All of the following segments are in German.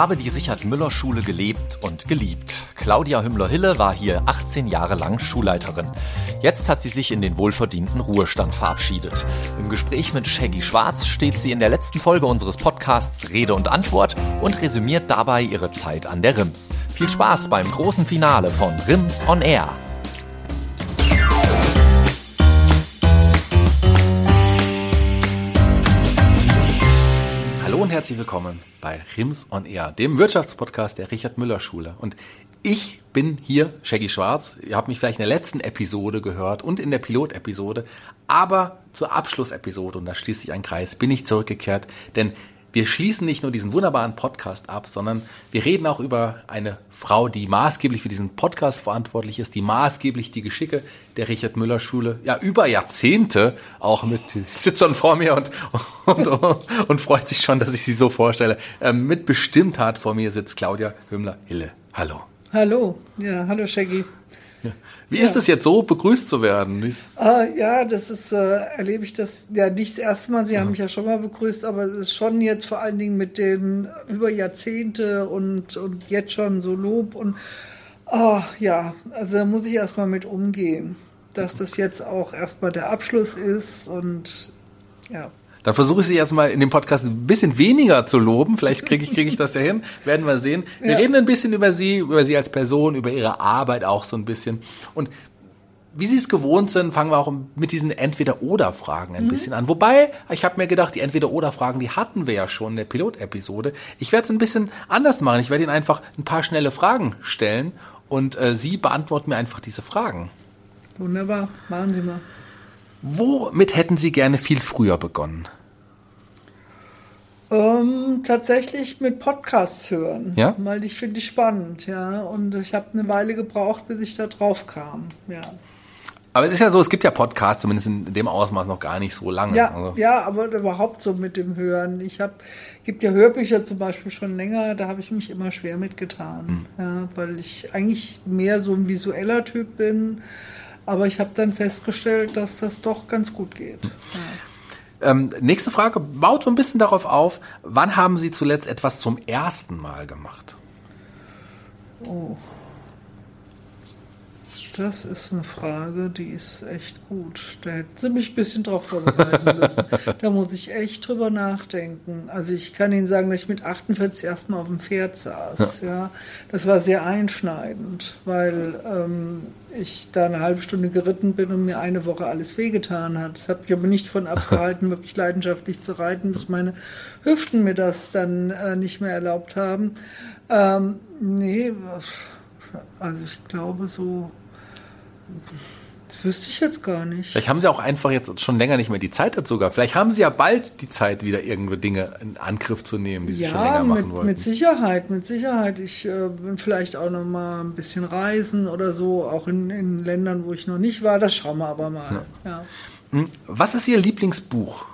Habe die Richard Müller Schule gelebt und geliebt. Claudia Hümmler-Hille war hier 18 Jahre lang Schulleiterin. Jetzt hat sie sich in den wohlverdienten Ruhestand verabschiedet. Im Gespräch mit Shaggy Schwarz steht sie in der letzten Folge unseres Podcasts Rede und Antwort und resümiert dabei ihre Zeit an der RIMS. Viel Spaß beim großen Finale von RIMS on Air. Herzlich willkommen bei RIMS on Air, dem Wirtschaftspodcast der Richard Müller Schule. Und ich bin hier, Shaggy Schwarz. Ihr habt mich vielleicht in der letzten Episode gehört und in der Pilotepisode. Aber zur Abschlussepisode, und da schließt sich ein Kreis, bin ich zurückgekehrt. Denn wir schließen nicht nur diesen wunderbaren Podcast ab, sondern wir reden auch über eine Frau, die maßgeblich für diesen Podcast verantwortlich ist, die maßgeblich die Geschicke der Richard Müller Schule ja über Jahrzehnte auch mit, sitzt schon vor mir und, und, und, und freut sich schon, dass ich sie so vorstelle, ähm, mit Bestimmtheit vor mir sitzt Claudia Hümmler-Hille. Hallo. Hallo, ja, hallo Shaggy. Wie ja. ist es jetzt so, begrüßt zu werden? Ah, ja, das ist, äh, erlebe ich das ja nicht das erste Mal. Sie ja. haben mich ja schon mal begrüßt, aber es ist schon jetzt vor allen Dingen mit den über Jahrzehnte und, und jetzt schon so Lob und oh, ja, also da muss ich erstmal mit umgehen, dass das jetzt auch erstmal der Abschluss ist und ja. Dann versuche ich Sie jetzt mal in dem Podcast ein bisschen weniger zu loben. Vielleicht kriege ich, kriege ich das ja hin. Werden wir sehen. Wir ja. reden ein bisschen über Sie, über Sie als Person, über Ihre Arbeit auch so ein bisschen. Und wie Sie es gewohnt sind, fangen wir auch mit diesen Entweder-Oder-Fragen ein mhm. bisschen an. Wobei, ich habe mir gedacht, die Entweder-Oder-Fragen, die hatten wir ja schon in der Pilotepisode. Ich werde es ein bisschen anders machen. Ich werde Ihnen einfach ein paar schnelle Fragen stellen und äh, Sie beantworten mir einfach diese Fragen. Wunderbar, machen Sie mal. Womit hätten Sie gerne viel früher begonnen? Ähm, tatsächlich mit Podcasts hören. Ja? Weil ich finde ich spannend, ja. Und ich habe eine Weile gebraucht, bis ich da drauf kam, ja. Aber es ist ja so, es gibt ja Podcasts, zumindest in dem Ausmaß noch gar nicht so lange. Ja, also. ja aber überhaupt so mit dem Hören. Ich habe, gibt ja Hörbücher zum Beispiel schon länger, da habe ich mich immer schwer mitgetan. Hm. Ja, weil ich eigentlich mehr so ein visueller Typ bin. Aber ich habe dann festgestellt, dass das doch ganz gut geht. Ja. Ähm, nächste Frage baut so ein bisschen darauf auf, wann haben Sie zuletzt etwas zum ersten Mal gemacht? Oh. Das ist eine Frage, die ist echt gut. Da hätten Sie mich ein bisschen drauf vorbereiten müssen. da muss ich echt drüber nachdenken. Also ich kann Ihnen sagen, dass ich mit 48 erstmal auf dem Pferd saß. Ja. ja. Das war sehr einschneidend, weil ähm, ich da eine halbe Stunde geritten bin und mir eine Woche alles wehgetan hat. Das hat mich aber nicht von abgehalten, wirklich leidenschaftlich zu reiten, bis meine Hüften mir das dann äh, nicht mehr erlaubt haben. Ähm, nee, also ich glaube so das wüsste ich jetzt gar nicht. Vielleicht haben Sie auch einfach jetzt schon länger nicht mehr die Zeit dazu gehabt. Vielleicht haben Sie ja bald die Zeit, wieder irgendwo Dinge in Angriff zu nehmen, die Sie ja, schon länger machen mit, wollten. mit Sicherheit, mit Sicherheit. Ich äh, bin vielleicht auch noch mal ein bisschen reisen oder so, auch in, in Ländern, wo ich noch nicht war. Das schauen wir aber mal. Ja. Ja. Hm, was ist Ihr Lieblingsbuch?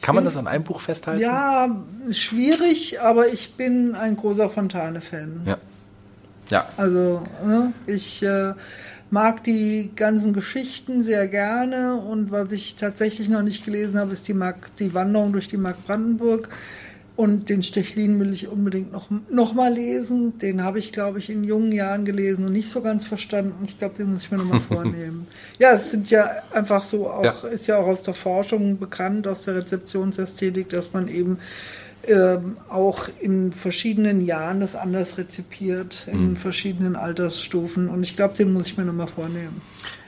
Kann man das an einem Buch festhalten? Ja, schwierig, aber ich bin ein großer Fontane-Fan. Ja. Ja. Also, ne, ich äh, mag die ganzen Geschichten sehr gerne und was ich tatsächlich noch nicht gelesen habe, ist die, Mark, die Wanderung durch die Mark Brandenburg. Und den Stechlin will ich unbedingt noch, noch mal lesen. Den habe ich, glaube ich, in jungen Jahren gelesen und nicht so ganz verstanden. Ich glaube, den muss ich mir noch mal vornehmen. Ja, es sind ja einfach so auch, ja. ist ja auch aus der Forschung bekannt, aus der Rezeptionsästhetik, dass man eben ähm, auch in verschiedenen Jahren das anders rezipiert, in mhm. verschiedenen Altersstufen. Und ich glaube, den muss ich mir nochmal vornehmen.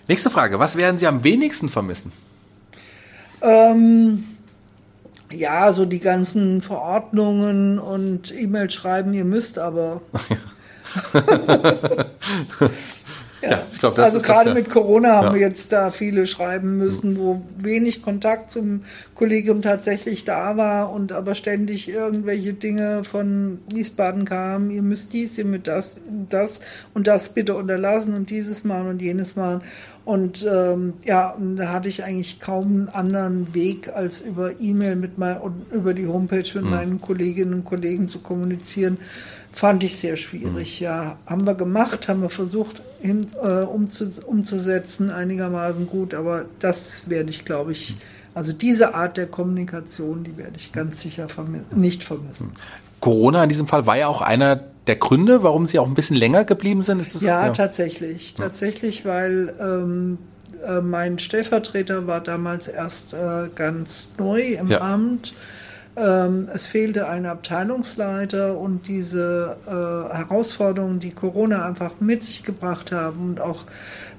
Nächste Frage. Was werden Sie am wenigsten vermissen? Ähm, ja, so die ganzen Verordnungen und E-Mail schreiben, ihr müsst aber. Ja, ich glaube, das Also gerade das, ja. mit Corona haben ja. wir jetzt da viele schreiben müssen, wo wenig Kontakt zum Kollegium tatsächlich da war und aber ständig irgendwelche Dinge von Wiesbaden kamen. Ihr müsst dies, ihr müsst das, das und das bitte unterlassen und dieses machen und jenes machen. Und ähm, ja, da hatte ich eigentlich kaum einen anderen Weg, als über E-Mail mit mein, und über die Homepage mit mhm. meinen Kolleginnen und Kollegen zu kommunizieren. Fand ich sehr schwierig, mhm. ja. Haben wir gemacht, haben wir versucht hin, äh, umzu, umzusetzen, einigermaßen gut, aber das werde ich, glaube ich, also diese Art der Kommunikation, die werde ich ganz sicher vermi nicht vermissen. Corona in diesem Fall war ja auch einer der Gründe, warum Sie auch ein bisschen länger geblieben sind? Das, ja, ja, tatsächlich. Tatsächlich, weil ähm, äh, mein Stellvertreter war damals erst äh, ganz neu im ja. Amt. Ähm, es fehlte ein Abteilungsleiter und diese äh, Herausforderungen, die Corona einfach mit sich gebracht haben und auch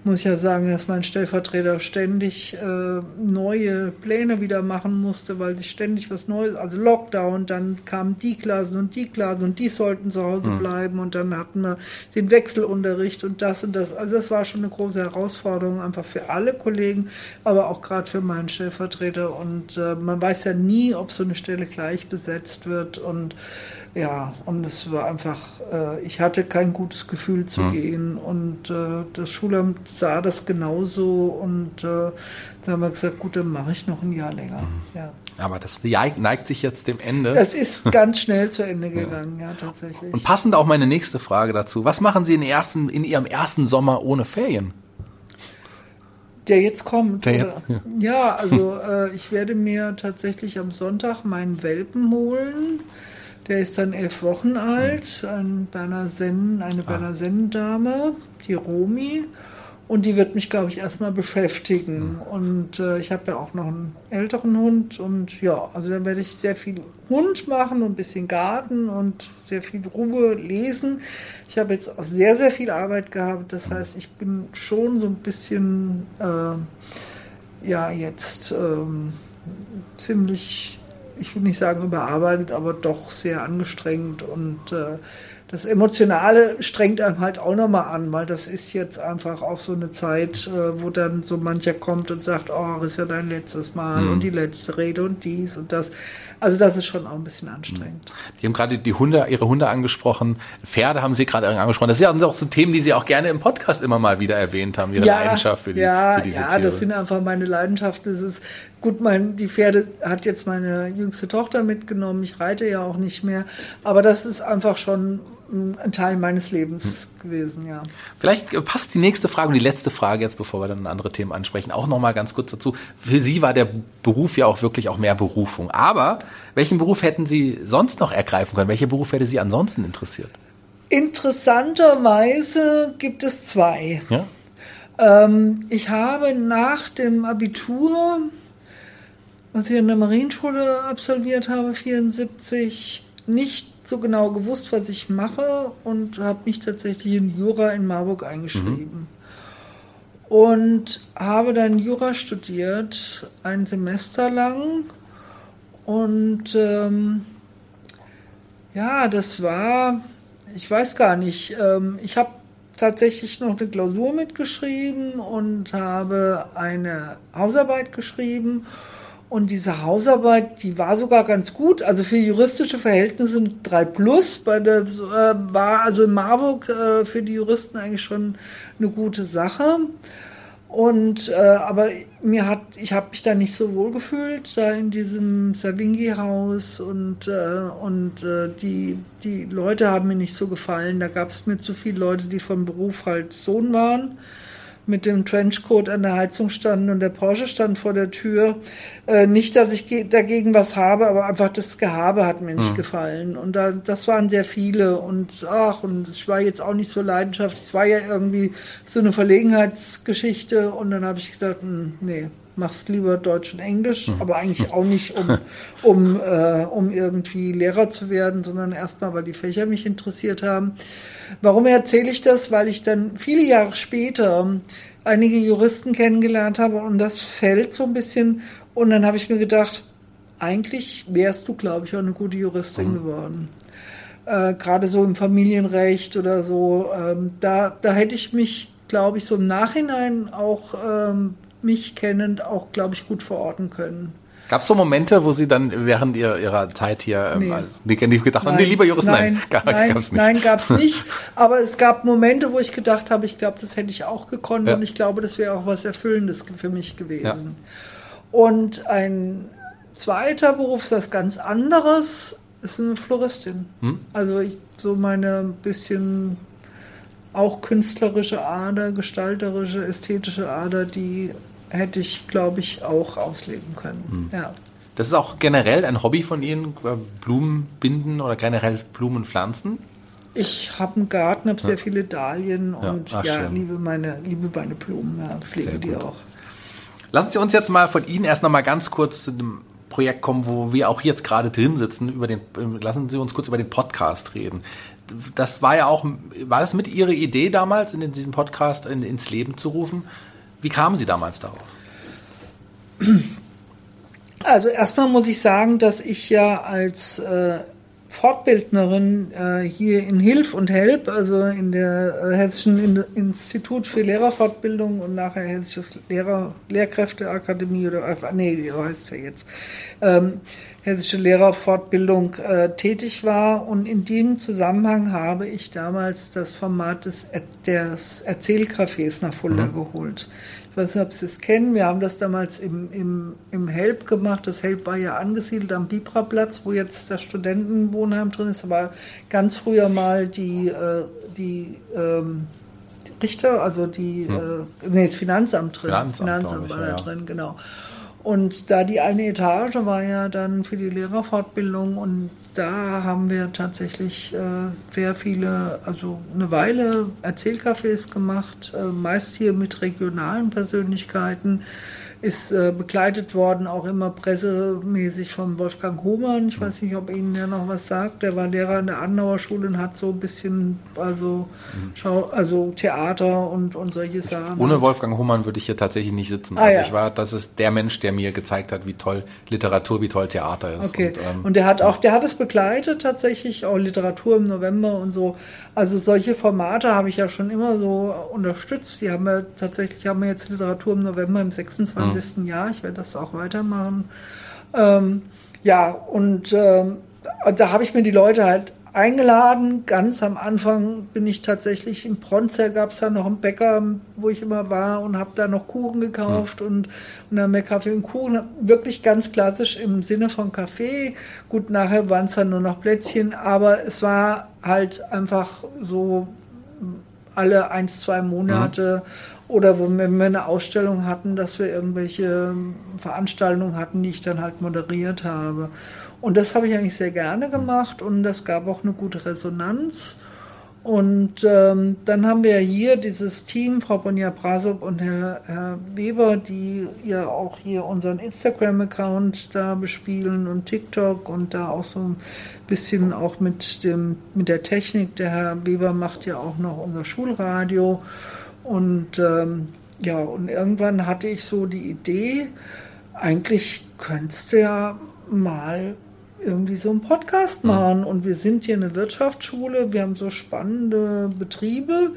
muss ich ja sagen, dass mein Stellvertreter ständig äh, neue Pläne wieder machen musste, weil sich ständig was Neues, also Lockdown, dann kamen die Klassen und die Klassen und die sollten zu Hause mhm. bleiben und dann hatten wir den Wechselunterricht und das und das. Also das war schon eine große Herausforderung, einfach für alle Kollegen, aber auch gerade für meinen Stellvertreter. Und äh, man weiß ja nie, ob so eine Stelle gleich besetzt wird und ja, und es war einfach, äh, ich hatte kein gutes Gefühl zu mhm. gehen und äh, das Schulamt sah das genauso und äh, da haben wir gesagt, gut, dann mache ich noch ein Jahr länger. Mhm. Ja. Aber das neigt sich jetzt dem Ende. Es ist ganz schnell zu Ende gegangen, ja. ja, tatsächlich. Und passend auch meine nächste Frage dazu. Was machen Sie in, ersten, in Ihrem ersten Sommer ohne Ferien? Der jetzt kommt. Der jetzt, ja. ja. also äh, ich werde mir tatsächlich am Sonntag meinen Welpen holen. Der ist dann elf Wochen alt, ein Berner Sennen, eine ah. Berner Sennendame, die Romi. Und die wird mich, glaube ich, erstmal beschäftigen. Mhm. Und äh, ich habe ja auch noch einen älteren Hund. Und ja, also dann werde ich sehr viel Hund machen und ein bisschen Garten und sehr viel Ruhe lesen. Ich habe jetzt auch sehr, sehr viel Arbeit gehabt. Das heißt, ich bin schon so ein bisschen, äh, ja, jetzt ähm, ziemlich ich will nicht sagen überarbeitet, aber doch sehr angestrengt und äh, das Emotionale strengt einem halt auch nochmal an, weil das ist jetzt einfach auch so eine Zeit, äh, wo dann so mancher kommt und sagt, oh, ist ja dein letztes Mal mhm. und die letzte Rede und dies und das. Also das ist schon auch ein bisschen anstrengend. Die haben gerade die Hunde, ihre Hunde angesprochen. Pferde haben Sie gerade angesprochen. Das sind ja auch so Themen, die Sie auch gerne im Podcast immer mal wieder erwähnt haben, Ihre ja, Leidenschaft für, die, ja, für diese ja, Tiere. Ja, das sind einfach meine Leidenschaften. Das ist gut, mein, die Pferde hat jetzt meine jüngste Tochter mitgenommen. Ich reite ja auch nicht mehr. Aber das ist einfach schon ein Teil meines Lebens hm. gewesen, ja. Vielleicht passt die nächste Frage und die letzte Frage jetzt, bevor wir dann andere Themen ansprechen, auch noch mal ganz kurz dazu. Für Sie war der Beruf ja auch wirklich auch mehr Berufung. Aber welchen Beruf hätten Sie sonst noch ergreifen können? Welcher Beruf hätte Sie ansonsten interessiert? Interessanterweise gibt es zwei. Ja? Ähm, ich habe nach dem Abitur, was ich in der Marienschule absolviert habe, 74, nicht so genau gewusst, was ich mache und habe mich tatsächlich in Jura in Marburg eingeschrieben. Mhm. Und habe dann Jura studiert, ein Semester lang. Und ähm, ja, das war, ich weiß gar nicht, ähm, ich habe tatsächlich noch eine Klausur mitgeschrieben und habe eine Hausarbeit geschrieben und diese Hausarbeit, die war sogar ganz gut. Also für juristische Verhältnisse 3 plus. Bei der, äh, war also in Marburg äh, für die Juristen eigentlich schon eine gute Sache. Und äh, aber mir hat, ich habe mich da nicht so wohl gefühlt, da in diesem Savinghi-Haus und, äh, und äh, die, die Leute haben mir nicht so gefallen. Da gab es mir zu viele Leute, die vom Beruf halt Sohn waren mit dem Trenchcoat an der Heizung standen und der Porsche stand vor der Tür. Äh, nicht, dass ich dagegen was habe, aber einfach das Gehabe hat mir nicht mhm. gefallen. Und da, das waren sehr viele und ach, und ich war jetzt auch nicht so leidenschaftlich. Es war ja irgendwie so eine Verlegenheitsgeschichte und dann habe ich gedacht, mh, hm, nee, machst lieber Deutsch und Englisch, mhm. aber eigentlich auch nicht, um, um, äh, um irgendwie Lehrer zu werden, sondern erstmal, weil die Fächer mich interessiert haben. Warum erzähle ich das? Weil ich dann viele Jahre später einige Juristen kennengelernt habe und das fällt so ein bisschen. Und dann habe ich mir gedacht, eigentlich wärst du, glaube ich, auch eine gute Juristin mhm. geworden. Äh, Gerade so im Familienrecht oder so. Ähm, da, da hätte ich mich, glaube ich, so im Nachhinein auch ähm, mich kennend auch, glaube ich, gut verorten können. Gab es so Momente, wo Sie dann während ihr, Ihrer Zeit hier Nee. ähm, nicht gedacht haben, nee, lieber Joris, nein, gar, nein, gab's nicht. nein, gab's nicht. Aber es gab Momente, wo ich gedacht habe, ich glaube, das hätte ich auch gekonnt Ja. und ich glaube, das wäre auch was Erfüllendes für mich gewesen. Ja. Und ein zweiter Beruf ist was ganz anderes, ist eine Floristin. Hm? Also ich, so meine bisschen auch künstlerische Ader, gestalterische, ästhetische Ader, die hätte ich, glaube ich, auch ausleben können. Hm. Ja. Das ist auch generell ein Hobby von Ihnen, äh, Blumen binden oder generell Blumen pflanzen? Ich habe einen Garten, habe sehr viele Dahlien Ja, und ach, ja, liebe meine, liebe meine Blumen, ja, pflege die auch. Lassen Sie uns jetzt mal von Ihnen erst noch mal ganz kurz zu dem Projekt kommen, wo wir auch jetzt gerade drin sitzen. Über den, lassen Sie uns kurz über den Podcast reden. Das war ja auch, war das mit Ihrer Idee damals, in diesen Podcast in, ins Leben zu rufen? Wie kamen Sie damals darauf? Also erstmal muss ich sagen, dass ich ja als äh, Fortbildnerin äh, hier in Hilf und Help, also in der äh, Hessischen in Institut für Lehrerfortbildung und nachher Hessisches Lehrer Lehrkräfteakademie oder äh, nee, so heißt es ja jetzt, ähm, Hessische Lehrerfortbildung äh, tätig war und in dem Zusammenhang habe ich damals das Format des, des Erzählcafés nach Fulda geholt. Ob Sie es kennen. Wir haben das damals im, im, im Help gemacht. Das Help war ja angesiedelt am Bibra-Platz, wo jetzt das Studentenwohnheim drin ist. Aber ganz früher mal die, äh, die ähm, Richter, also die, äh, nee, das Finanzamt drin. Finanzamt, das Finanzamt glaub ich, war da ja. drin, genau. Und da die eine Etage war ja dann für die Lehrerfortbildung und da haben wir tatsächlich äh, sehr viele, also eine Weile Erzählcafés gemacht, äh, meist hier mit regionalen Persönlichkeiten. Ist äh, begleitet worden auch immer pressemäßig von Wolfgang Hohmann. Ich weiß nicht, ob Ihnen der noch was sagt. Der war Lehrer in der Adenauer Schule und hat so ein bisschen, also, Schau, also Theater und, und solche Sachen. Ohne Wolfgang Hohmann würde ich hier tatsächlich nicht sitzen. Ah, also ja. ich war, das ist der Mensch, der mir gezeigt hat, wie toll Literatur, wie toll Theater ist. Okay. Und, ähm, Und der hat auch, der hat es begleitet tatsächlich, auch Literatur im November und so. Also solche Formate habe ich ja schon immer so unterstützt. Die haben wir tatsächlich haben wir jetzt Literatur im November im 26. Jahr. Ich werde das auch weitermachen. Ähm, ja, und ähm, da habe ich mir die Leute halt eingeladen. Ganz am Anfang bin ich tatsächlich in Bronzer, gab es da noch einen Bäcker, wo ich immer war und habe da noch Kuchen gekauft und, und dann mehr Kaffee und Kuchen. Wirklich ganz klassisch im Sinne von Kaffee. Gut, nachher waren es dann nur noch Plätzchen, aber es war halt einfach so alle ein, zwei Monate oder wenn wir eine Ausstellung hatten, dass wir irgendwelche Veranstaltungen hatten, die ich dann halt moderiert habe. Und das habe ich eigentlich sehr gerne gemacht und das gab auch eine gute Resonanz. Und ähm, dann haben wir hier dieses Team, Frau Bonja Brasop und Herr, Herr Weber, die ja auch hier unseren Instagram-Account da bespielen und TikTok und da auch so ein bisschen auch mit, dem, mit der Technik. Der Herr Weber macht ja auch noch unser Schulradio. Und ähm, ja, und irgendwann hatte ich so die Idee, eigentlich könntest du ja mal irgendwie so einen Podcast machen. Und wir sind hier eine Wirtschaftsschule, wir haben so spannende Betriebe.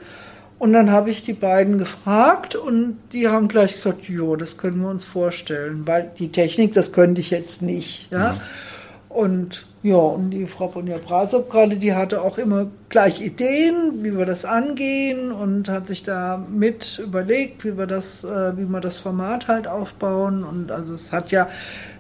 Und dann habe ich die beiden gefragt und die haben gleich gesagt, jo, das können wir uns vorstellen, weil die Technik, das könnte ich jetzt nicht. Ja? Und ja, und die Frau Bonja Brasop gerade, die hatte auch immer gleich Ideen, wie wir das angehen und hat sich da mit überlegt, wie wir das, äh, wie wir das Format halt aufbauen. Und also es hat ja,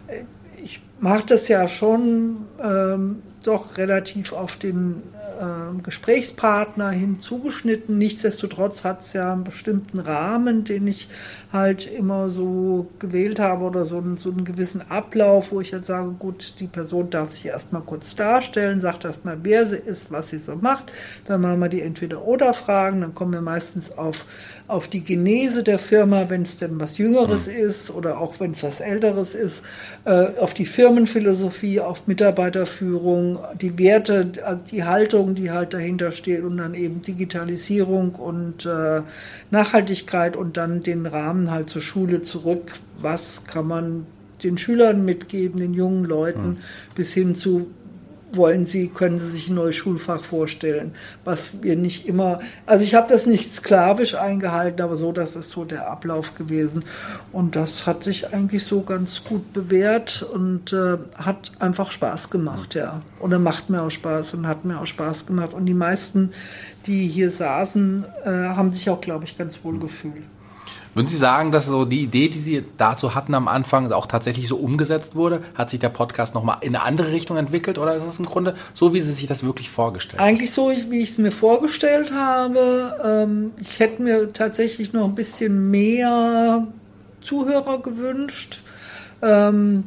äh, ich mache das ja schon ähm, doch relativ auf den ähm, Gesprächspartner hin zugeschnitten. Nichtsdestotrotz hat es ja einen bestimmten Rahmen, den ich halt immer so gewählt habe oder so einen, so einen gewissen Ablauf, wo ich jetzt sage, gut, die Person darf sich erstmal kurz darstellen, sagt erstmal, wer sie ist, was sie so macht. Dann machen wir die Entweder-Oder-Fragen, dann kommen wir meistens auf, auf die Genese der Firma, wenn es denn was Jüngeres ist oder auch wenn es was Älteres ist, äh, auf die Firmenphilosophie, auf Mitarbeiterführung, die Werte, also die Haltung, die halt dahinter steht und dann eben Digitalisierung und äh, Nachhaltigkeit und dann den Rahmen halt zur Schule zurück. Was kann man den Schülern mitgeben, den jungen Leuten, bis hin zu wollen Sie, können Sie sich ein neues Schulfach vorstellen, was wir nicht immer, also ich habe das nicht sklavisch eingehalten, aber so, das ist so der Ablauf gewesen und das hat sich eigentlich so ganz gut bewährt und äh, hat einfach Spaß gemacht, ja. Und er macht mir auch Spaß und hat mir auch Spaß gemacht und die meisten, die hier saßen, äh, haben sich auch, glaube ich, ganz wohl gefühlt. Würden Sie sagen, dass so die Idee, die Sie dazu hatten am Anfang, auch tatsächlich so umgesetzt wurde? Hat sich der Podcast nochmal in eine andere Richtung entwickelt oder ist es im Grunde so, wie Sie sich das wirklich vorgestellt haben? Eigentlich so, wie ich es mir vorgestellt habe. Ähm, ich hätte mir tatsächlich noch ein bisschen mehr Zuhörer gewünscht. Ähm,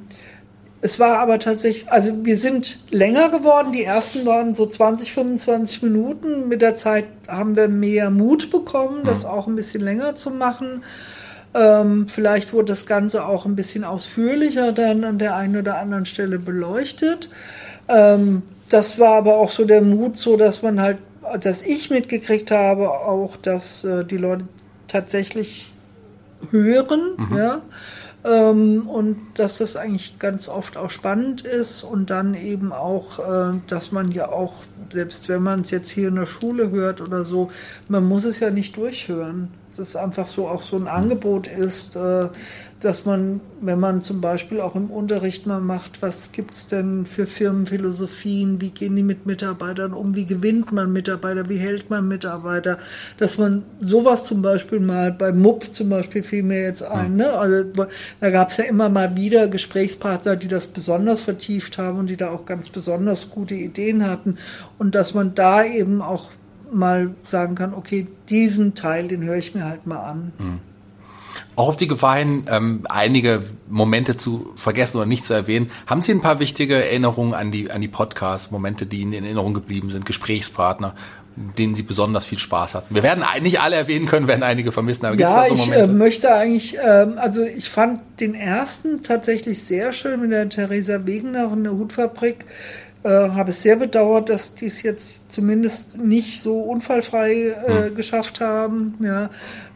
es war aber tatsächlich, also wir sind länger geworden. Die ersten waren so 20, 25 Minuten. Mit der Zeit haben wir mehr Mut bekommen, das mhm. auch ein bisschen länger zu machen. Ähm, vielleicht wurde das Ganze auch ein bisschen ausführlicher dann an der einen oder anderen Stelle beleuchtet. Ähm, das war aber auch so der Mut, so dass man halt, dass ich mitgekriegt habe, auch, dass äh, die Leute tatsächlich hören, mhm. ja ähm, und dass das eigentlich ganz oft auch spannend ist und dann eben auch, äh, dass man ja auch, selbst wenn man es jetzt hier in der Schule hört oder so, man muss es ja nicht durchhören es einfach so auch so ein Angebot ist, äh, dass man, wenn man zum Beispiel auch im Unterricht mal macht, was gibt es denn für Firmenphilosophien, wie gehen die mit Mitarbeitern um, wie gewinnt man Mitarbeiter, wie hält man Mitarbeiter, dass man sowas zum Beispiel mal bei MUP zum Beispiel fiel mir jetzt ein, ne? also da gab es ja immer mal wieder Gesprächspartner, die das besonders vertieft haben und die da auch ganz besonders gute Ideen hatten und dass man da eben auch mal sagen kann, okay, diesen Teil, den höre ich mir halt mal an. Mhm. Auch auf die Gefahr hin, ähm, einige Momente zu vergessen oder nicht zu erwähnen. Haben Sie ein paar wichtige Erinnerungen an die, an die Podcasts, Momente, die Ihnen in Erinnerung geblieben sind, Gesprächspartner, denen Sie besonders viel Spaß hatten? Wir werden nicht alle erwähnen können, werden einige vermissen, aber ja, so ich äh, möchte eigentlich, äh, also ich fand den ersten tatsächlich sehr schön mit der Theresa Wegener in der Hutfabrik äh, habe es sehr bedauert, dass die es jetzt zumindest nicht so unfallfrei äh, hm. geschafft haben. Ja,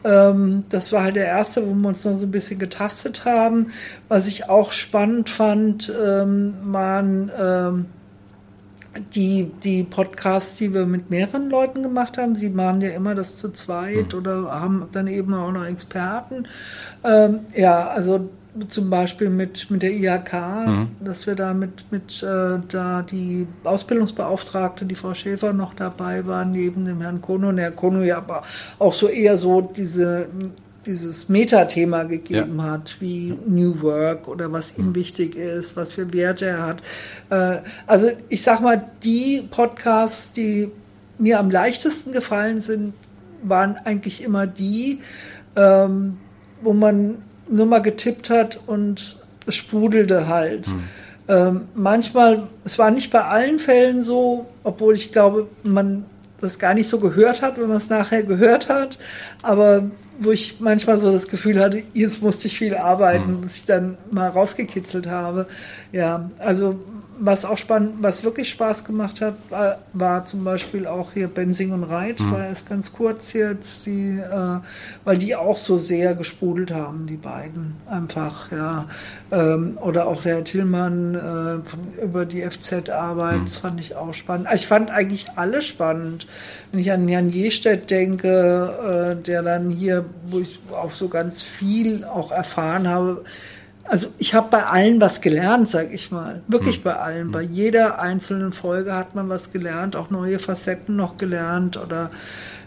ähm, das war halt der erste, wo wir uns noch so ein bisschen getastet haben. Was ich auch spannend fand, ähm, waren ähm, die, die Podcasts, die wir mit mehreren Leuten gemacht haben. Sie machen ja immer das zu zweit hm. oder haben dann eben auch noch Experten. Ähm, ja, also zum Beispiel mit, mit der IHK, mhm. dass wir da mit, mit äh, da die Ausbildungsbeauftragte, die Frau Schäfer noch dabei waren, neben dem Herrn Kono. Und Herr Kono ja aber auch so eher so diese dieses Metathema gegeben ja. hat, wie New Work oder was ihm mhm. wichtig ist, was für Werte er hat. Äh, also ich sag mal, die Podcasts, die mir am leichtesten gefallen sind, waren eigentlich immer die, ähm, wo man nur mal getippt hat und es sprudelte halt. Hm. Ähm, manchmal, es war nicht bei allen Fällen so, obwohl ich glaube, man das gar nicht so gehört hat, wenn man es nachher gehört hat, aber wo ich manchmal so das Gefühl hatte, jetzt musste ich viel arbeiten, hm. bis ich dann mal rausgekitzelt habe. Ja, also was auch spannend, was wirklich Spaß gemacht hat, war, zum Beispiel auch hier Bensing und Reit, mhm. war erst ganz kurz jetzt, die, äh, weil die auch so sehr gesprudelt haben, die beiden einfach, ja. Ähm, oder auch der Tillmann äh, über die FZ-Arbeit, mhm. das fand ich auch spannend. Ich fand eigentlich alle spannend. Wenn ich an Jan Jestedt denke, äh, der dann hier, wo ich auch so ganz viel auch erfahren habe, also ich habe bei allen was gelernt, sag ich mal. Wirklich hm. bei allen. Hm. Bei jeder einzelnen Folge hat man was gelernt, auch neue Facetten noch gelernt. Oder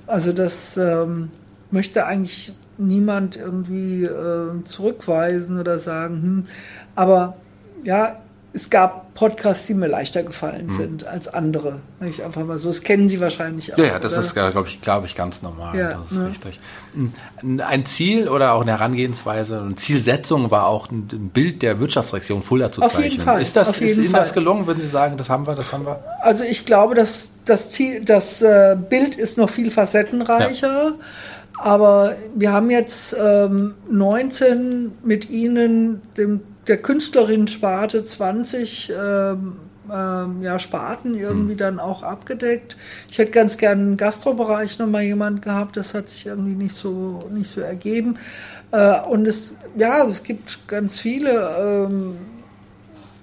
also das ähm, möchte eigentlich niemand irgendwie äh, zurückweisen oder sagen, hm. aber ja, es gab Podcasts, die mir leichter gefallen hm. sind als andere. Ich einfach mal so. Das kennen Sie wahrscheinlich auch. Ja, ja das oder? ist, glaube ich, glaube ich, ganz normal. Ja, das ist ne? richtig. Ein Ziel oder auch eine Herangehensweise, eine Zielsetzung war auch ein Bild der Wirtschaftsreaktion Fulda zu Auf zeichnen. Jeden Fall. Ist das, Auf ist Ihnen Fall. das gelungen? Würden Sie sagen, das haben wir, das haben wir? Also ich glaube, dass das Ziel, das äh, Bild ist noch viel facettenreicher. Ja. Aber wir haben jetzt ähm, 19 mit Ihnen, dem der Künstlerin-Sparte 20 ähm, ähm, ja, Sparten irgendwie hm. dann auch abgedeckt. Ich hätte ganz gerne im Gastrobereich nochmal jemand gehabt, das hat sich irgendwie nicht so, nicht so ergeben. Äh, und es, ja, es gibt ganz viele ähm,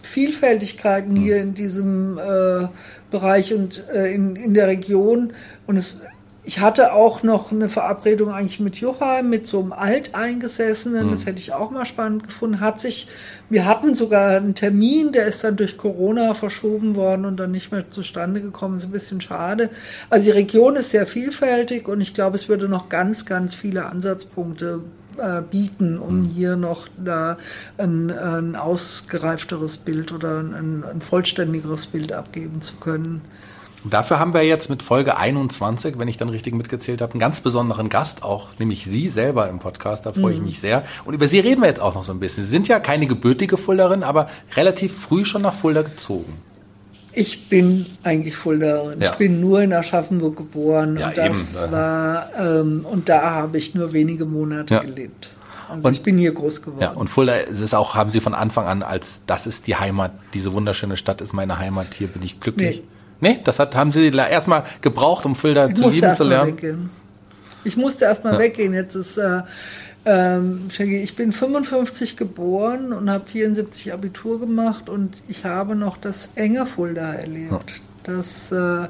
Vielfältigkeiten Hm. hier in diesem äh, Bereich und äh, in, in der Region. Und es, ich hatte auch noch eine Verabredung eigentlich mit Joachim, mit so einem Alteingesessenen. Das hätte ich auch mal spannend gefunden. Hat sich, wir hatten sogar einen Termin, der ist dann durch Corona verschoben worden und dann nicht mehr zustande gekommen. Ist ein bisschen schade. Also die Region ist sehr vielfältig und ich glaube, es würde noch ganz, ganz viele Ansatzpunkte äh, bieten, um hier noch da ein, ein ausgereifteres Bild oder ein, ein vollständigeres Bild abgeben zu können. Dafür haben wir jetzt mit Folge 21, wenn ich dann richtig mitgezählt habe, einen ganz besonderen Gast auch, nämlich Sie selber im Podcast. Da freue ich mich sehr. Und über Sie reden wir jetzt auch noch so ein bisschen. Sie sind ja keine gebürtige Fuldaerin, aber relativ früh schon nach Fulda gezogen. Ich bin eigentlich Fuldaerin. Ja. Ich bin nur in Aschaffenburg geboren Ja, und das eben. war ähm, und da habe ich nur wenige Monate Ja. gelebt. Also Und- ich bin hier groß geworden. Ja, und Fulda ist auch, haben Sie von Anfang an als, das ist die Heimat, diese wunderschöne Stadt ist meine Heimat, hier bin ich glücklich. Nee, das hat, haben Sie erstmal gebraucht, um Fulda zu lieben zu lernen. weggehen. Ich musste erstmal Ja. weggehen. Jetzt ist, äh, ähm, ich bin 55 geboren und habe 74 Abitur gemacht und ich habe noch das enge Fulda erlebt. Das, äh,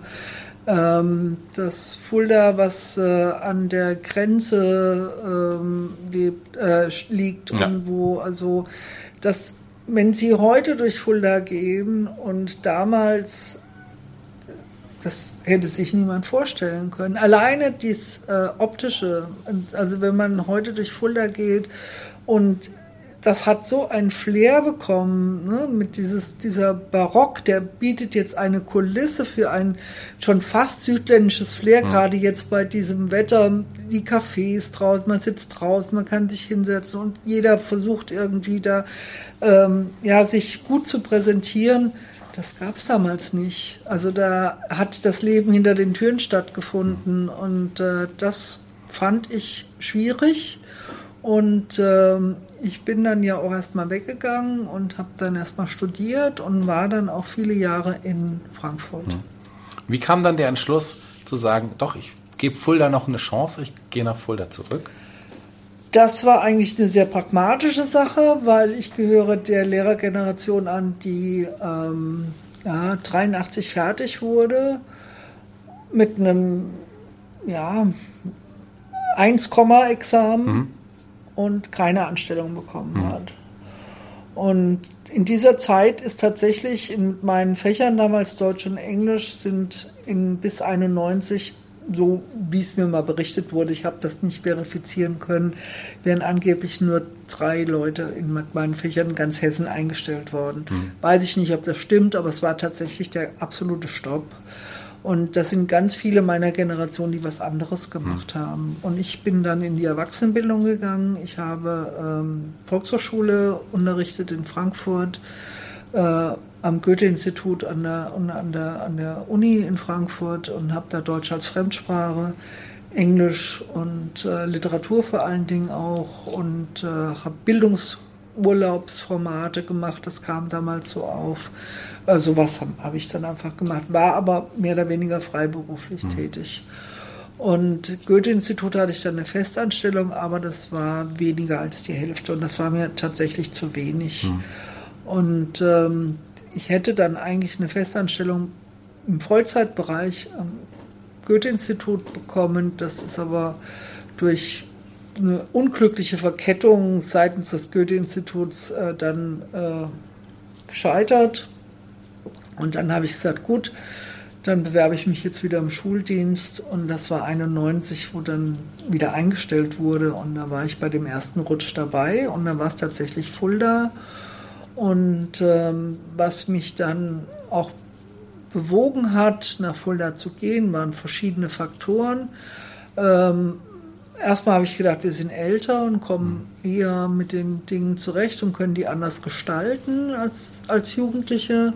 ähm, das Fulda, was äh, an der Grenze ähm, lebt, äh, liegt Ja. und wo also das, wenn Sie heute durch Fulda gehen und damals das hätte sich niemand vorstellen können. Alleine dies äh, optische, also wenn man heute durch Fulda geht und das hat so ein Flair bekommen, ne, mit dieses, dieser Barock, der bietet jetzt eine Kulisse für ein schon fast südländisches Flair, gerade jetzt bei diesem Wetter, die Cafés draußen, man sitzt draußen, man kann sich hinsetzen und jeder versucht irgendwie da, ähm, ja, sich gut zu präsentieren. Das gab es damals nicht. Also da hat das Leben hinter den Türen stattgefunden und äh, das fand ich schwierig. Und ähm, ich bin dann ja auch erstmal weggegangen und habe dann erstmal studiert und war dann auch viele Jahre in Frankfurt. Wie kam dann der Entschluss zu sagen, doch, ich gebe Fulda noch eine Chance, ich gehe nach Fulda zurück? Das war eigentlich eine sehr pragmatische Sache, weil ich gehöre der Lehrergeneration an, die ähm, ja, 83 fertig wurde mit einem ja, 1-Examen und keine Anstellung bekommen hat. Und in dieser Zeit ist tatsächlich in meinen Fächern damals Deutsch und Englisch sind in bis 91 so wie es mir mal berichtet wurde, ich habe das nicht verifizieren können, wären angeblich nur drei Leute in meinen Fächern in ganz Hessen eingestellt worden. Weiß ich nicht, ob das stimmt, aber es war tatsächlich der absolute Stopp. Und das sind ganz viele meiner Generation, die was anderes gemacht haben. Und ich bin dann in die Erwachsenenbildung gegangen. Ich habe ähm, Volkshochschule unterrichtet in Frankfurt, äh, am Goethe-Institut an der, an, der, an der Uni in Frankfurt und habe da Deutsch als Fremdsprache, Englisch und äh, Literatur vor allen Dingen auch und äh, habe Bildungsurlaubsformate gemacht. Das kam damals so auf. Äh, sowas habe hab ich dann einfach gemacht, war aber mehr oder weniger freiberuflich tätig. Und Goethe-Institut hatte ich dann eine Festanstellung, aber das war weniger als die Hälfte und das war mir tatsächlich zu wenig. Und ähm, ich hätte dann eigentlich eine Festanstellung im Vollzeitbereich am Goethe-Institut bekommen. Das ist aber durch eine unglückliche Verkettung seitens des Goethe-Instituts äh, dann äh, gescheitert. Und dann habe ich gesagt, gut, dann bewerbe ich mich jetzt wieder im Schuldienst. Und das war 91, wo dann wieder eingestellt wurde. Und da war ich bei dem ersten Rutsch dabei. Und dann war es tatsächlich Fulda. Und ähm, was mich dann auch bewogen hat, nach Fulda zu gehen, waren verschiedene Faktoren. Ähm, erstmal habe ich gedacht, wir sind älter und kommen eher mit den Dingen zurecht und können die anders gestalten als, als Jugendliche.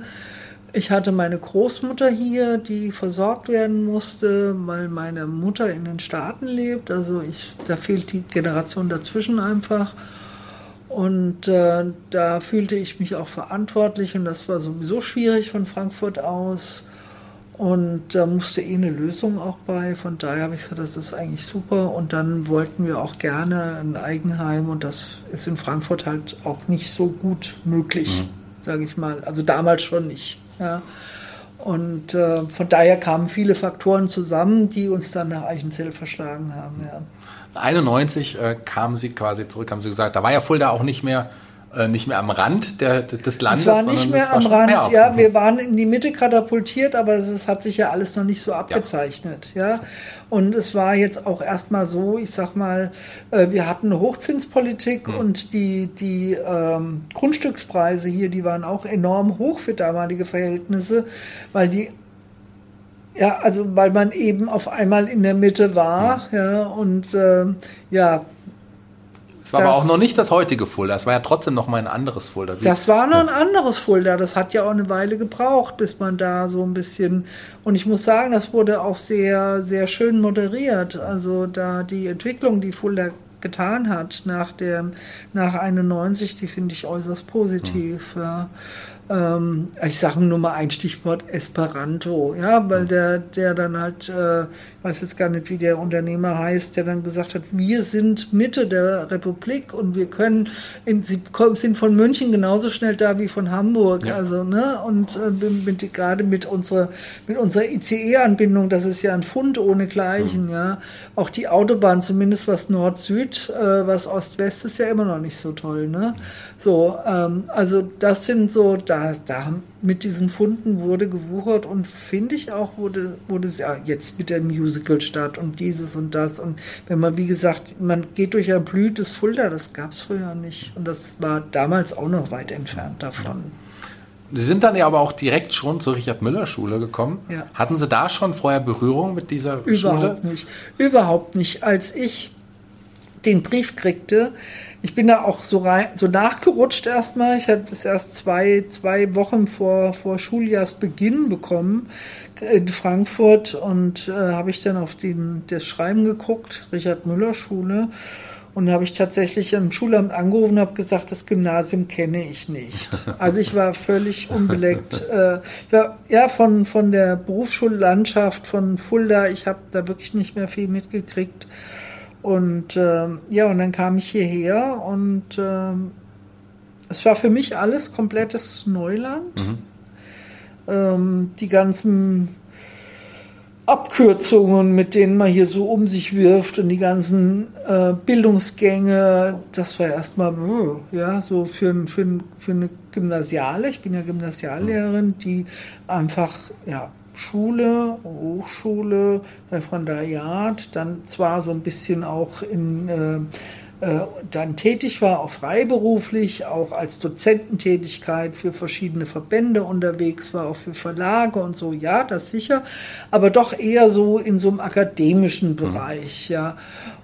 Ich hatte meine Großmutter hier, die versorgt werden musste, weil meine Mutter in den Staaten lebt. Also ich, da fehlt die Generation dazwischen einfach. Und äh, da fühlte ich mich auch verantwortlich und das war sowieso schwierig von Frankfurt aus. Und da musste eh eine Lösung auch bei. Von daher habe ich gesagt, das ist eigentlich super. Und dann wollten wir auch gerne ein Eigenheim und das ist in Frankfurt halt auch nicht so gut möglich. sage ich mal. Also damals schon nicht. Ja. Und äh, von daher kamen viele Faktoren zusammen, die uns dann nach Eichenzell verschlagen haben. Ja. 91 äh, kamen Sie quasi zurück, haben Sie gesagt, da war ja Fulda auch nicht mehr äh, nicht mehr am Rand der, des Landes. Es war nicht mehr am Rand, mehr ja, wir waren in die Mitte katapultiert, aber es hat sich ja alles noch nicht so abgezeichnet, ja. ja. Und es war jetzt auch erstmal so, ich sag mal, äh, wir hatten eine Hochzinspolitik mhm. und die, die ähm, Grundstückspreise hier, die waren auch enorm hoch für damalige Verhältnisse, weil die ja, also weil man eben auf einmal in der Mitte war, ja, und äh, ja, es war das, aber auch noch nicht das heutige Fulda. Es war ja trotzdem noch mal ein anderes Fulda. Das war noch ein anderes Fulda. Das hat ja auch eine Weile gebraucht, bis man da so ein bisschen. Und ich muss sagen, das wurde auch sehr, sehr schön moderiert. Also da die Entwicklung, die Fulda getan hat nach der nach 91, die finde ich äußerst positiv. Hm. Ja ähm, ich sage nur mal ein Stichwort Esperanto, ja, weil der, der dann halt, äh, ich weiß jetzt gar nicht, wie der Unternehmer heißt, der dann gesagt hat, wir sind Mitte der Republik und wir können, in, sie sind von München genauso schnell da wie von Hamburg, ja. also, ne, und äh, mit, gerade mit unserer, mit unserer ICE-Anbindung, das ist ja ein Fund ohnegleichen, mhm. ja, auch die Autobahn, zumindest was Nord-Süd, äh, was Ost-West ist ja immer noch nicht so toll, ne, so, ähm, also das sind so, da, da mit diesen Funden wurde gewuchert und finde ich auch, wurde, wurde es ja jetzt mit der Musical statt und dieses und das. Und wenn man, wie gesagt, man geht durch ein blühtes Fulda, das gab es früher nicht. Und das war damals auch noch weit entfernt davon. Sie sind dann ja aber auch direkt schon zur Richard Müller Schule gekommen. Ja. Hatten Sie da schon vorher Berührung mit dieser Überhaupt Schule? Überhaupt nicht. Überhaupt nicht. Als ich den Brief kriegte, ich bin da auch so rein, so nachgerutscht erstmal. Ich hatte das erst zwei, zwei Wochen vor, vor Schuljahrsbeginn bekommen in Frankfurt und äh, habe ich dann auf den, das Schreiben geguckt, Richard Müller Schule. Und habe ich tatsächlich am Schulamt angerufen und habe gesagt, das Gymnasium kenne ich nicht. Also ich war völlig unbeleckt. Äh, ich war, ja, von, von der Berufsschullandschaft von Fulda, ich habe da wirklich nicht mehr viel mitgekriegt. Und äh, ja, und dann kam ich hierher und äh, es war für mich alles komplettes Neuland. Mhm. Ähm, die ganzen Abkürzungen, mit denen man hier so um sich wirft und die ganzen äh, Bildungsgänge, das war erstmal, ja, so für, für, für eine Gymnasiale, ich bin ja Gymnasiallehrerin, die einfach, ja, Schule, Hochschule, Referendariat, dann zwar so ein bisschen auch in äh, äh, dann tätig war, auch freiberuflich, auch als Dozententätigkeit für verschiedene Verbände unterwegs war, auch für Verlage und so, ja, das sicher, aber doch eher so in so einem akademischen mhm. Bereich, mhm. ja.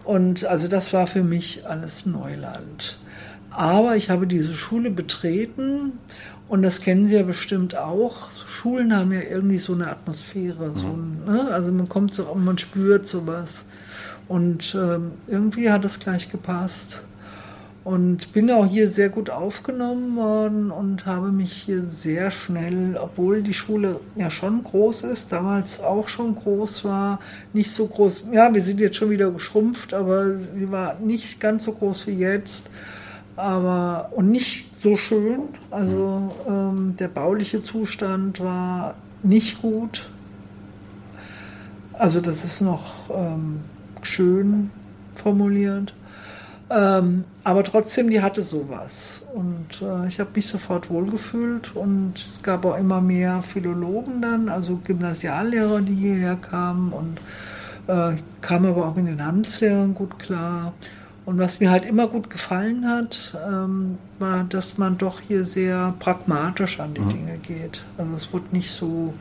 Und also das war für mich alles Neuland. Aber ich habe diese Schule betreten und das kennen Sie ja bestimmt auch. Schulen haben ja irgendwie so eine Atmosphäre. So, mhm. ne? Also man kommt so und man spürt sowas. Und ähm, irgendwie hat es gleich gepasst. Und bin auch hier sehr gut aufgenommen worden und habe mich hier sehr schnell, obwohl die Schule ja schon groß ist, damals auch schon groß war, nicht so groß, ja, wir sind jetzt schon wieder geschrumpft, aber sie war nicht ganz so groß wie jetzt aber und nicht so schön. Also ähm, der bauliche Zustand war nicht gut. Also das ist noch ähm, schön formuliert. Ähm, aber trotzdem, die hatte sowas. Und äh, ich habe mich sofort wohlgefühlt und es gab auch immer mehr Philologen dann, also Gymnasiallehrer, die hierher kamen und äh, kam aber auch mit den Handelslehrern gut klar. Und was mir halt immer gut gefallen hat, ähm, war, dass man doch hier sehr pragmatisch an die mhm. Dinge geht. Also es wird nicht so,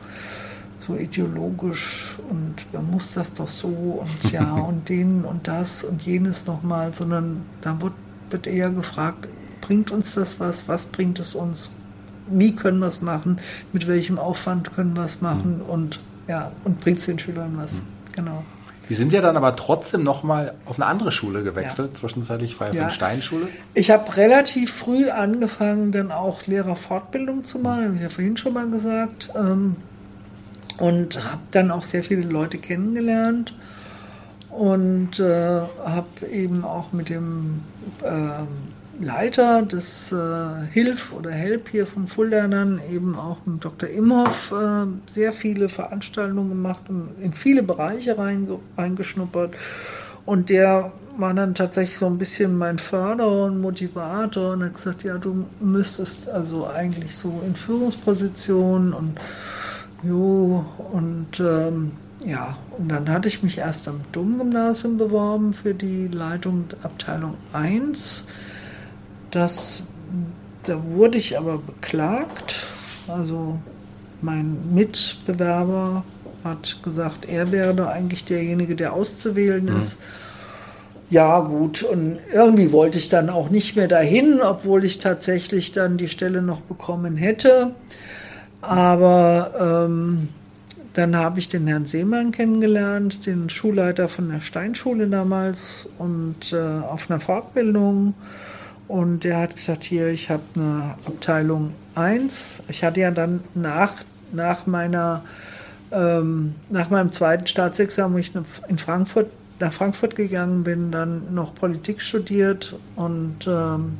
so ideologisch und man muss das doch so und ja und den und das und jenes nochmal, sondern da wird, wird eher gefragt, bringt uns das was, was bringt es uns, wie können wir es machen, mit welchem Aufwand können wir es machen mhm. und ja, und bringt es den Schülern was. Mhm. Genau. Die sind ja dann aber trotzdem nochmal auf eine andere Schule gewechselt. Ja. Zwischenzeitlich ja, ja. Steinschule. Ich habe relativ früh angefangen, dann auch Lehrerfortbildung zu machen, habe ich ja vorhin schon mal gesagt. Ähm, und habe dann auch sehr viele Leute kennengelernt und äh, habe eben auch mit dem äh, Leiter des äh, Hilf oder Help hier von Fuldanern, eben auch mit Dr. Imhoff, äh, sehr viele Veranstaltungen gemacht und in viele Bereiche reingeschnuppert. Und der war dann tatsächlich so ein bisschen mein Förderer und Motivator und hat gesagt, ja, du müsstest also eigentlich so in Führungspositionen und jo, und ähm, ja, und dann hatte ich mich erst am Domgymnasium beworben für die Leitung Abteilung 1. Das, da wurde ich aber beklagt. Also mein Mitbewerber hat gesagt, er wäre eigentlich derjenige, der auszuwählen mhm. ist. Ja, gut. Und irgendwie wollte ich dann auch nicht mehr dahin, obwohl ich tatsächlich dann die Stelle noch bekommen hätte. Aber ähm, dann habe ich den Herrn Seemann kennengelernt, den Schulleiter von der Steinschule damals und äh, auf einer Fortbildung. Und der hat gesagt, hier, ich habe eine Abteilung 1. Ich hatte ja dann nach, nach meiner ähm, nach meinem zweiten Staatsexamen, wo ich in Frankfurt, nach Frankfurt gegangen bin, dann noch Politik studiert und ähm,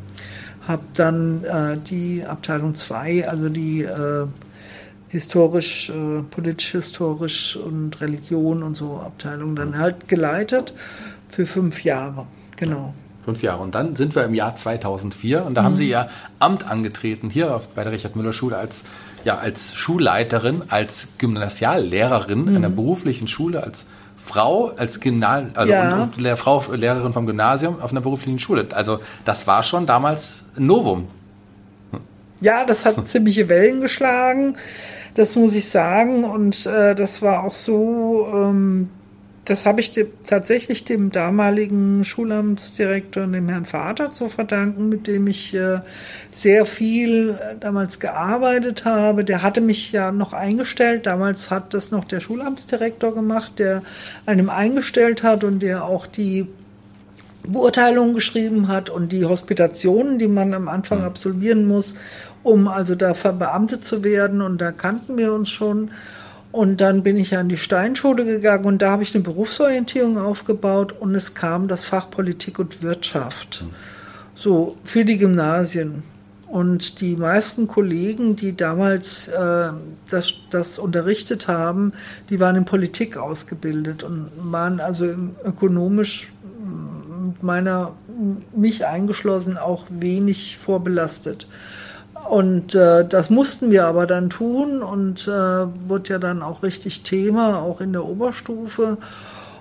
habe dann äh, die Abteilung 2, also die äh, historisch, äh, politisch-historisch und Religion und so Abteilung dann halt geleitet für fünf Jahre. Genau. Fünf Jahre. Und dann sind wir im Jahr 2004 und da mhm. haben Sie Ihr Amt angetreten, hier bei der Richard-Müller-Schule als, ja, als Schulleiterin, als Gymnasiallehrerin mhm. einer beruflichen Schule, als Frau, als Gymnal also ja. und, und Frau, Lehrerin vom Gymnasium auf einer beruflichen Schule. Also das war schon damals ein Novum. Ja, das hat ziemliche Wellen geschlagen. Das muss ich sagen. Und äh, das war auch so, ähm, das habe ich dem, tatsächlich dem damaligen Schulamtsdirektor, dem Herrn Vater, zu verdanken, mit dem ich äh, sehr viel äh, damals gearbeitet habe. Der hatte mich ja noch eingestellt. Damals hat das noch der Schulamtsdirektor gemacht, der einem eingestellt hat und der auch die Beurteilungen geschrieben hat und die Hospitationen, die man am Anfang mhm. absolvieren muss um also da verbeamtet zu werden. Und da kannten wir uns schon. Und dann bin ich an die Steinschule gegangen und da habe ich eine Berufsorientierung aufgebaut und es kam das Fach Politik und Wirtschaft. So, für die Gymnasien. Und die meisten Kollegen, die damals äh, das, das unterrichtet haben, die waren in Politik ausgebildet und waren also ökonomisch meiner, mich eingeschlossen, auch wenig vorbelastet. Und äh, das mussten wir aber dann tun und äh, wurde ja dann auch richtig Thema, auch in der Oberstufe.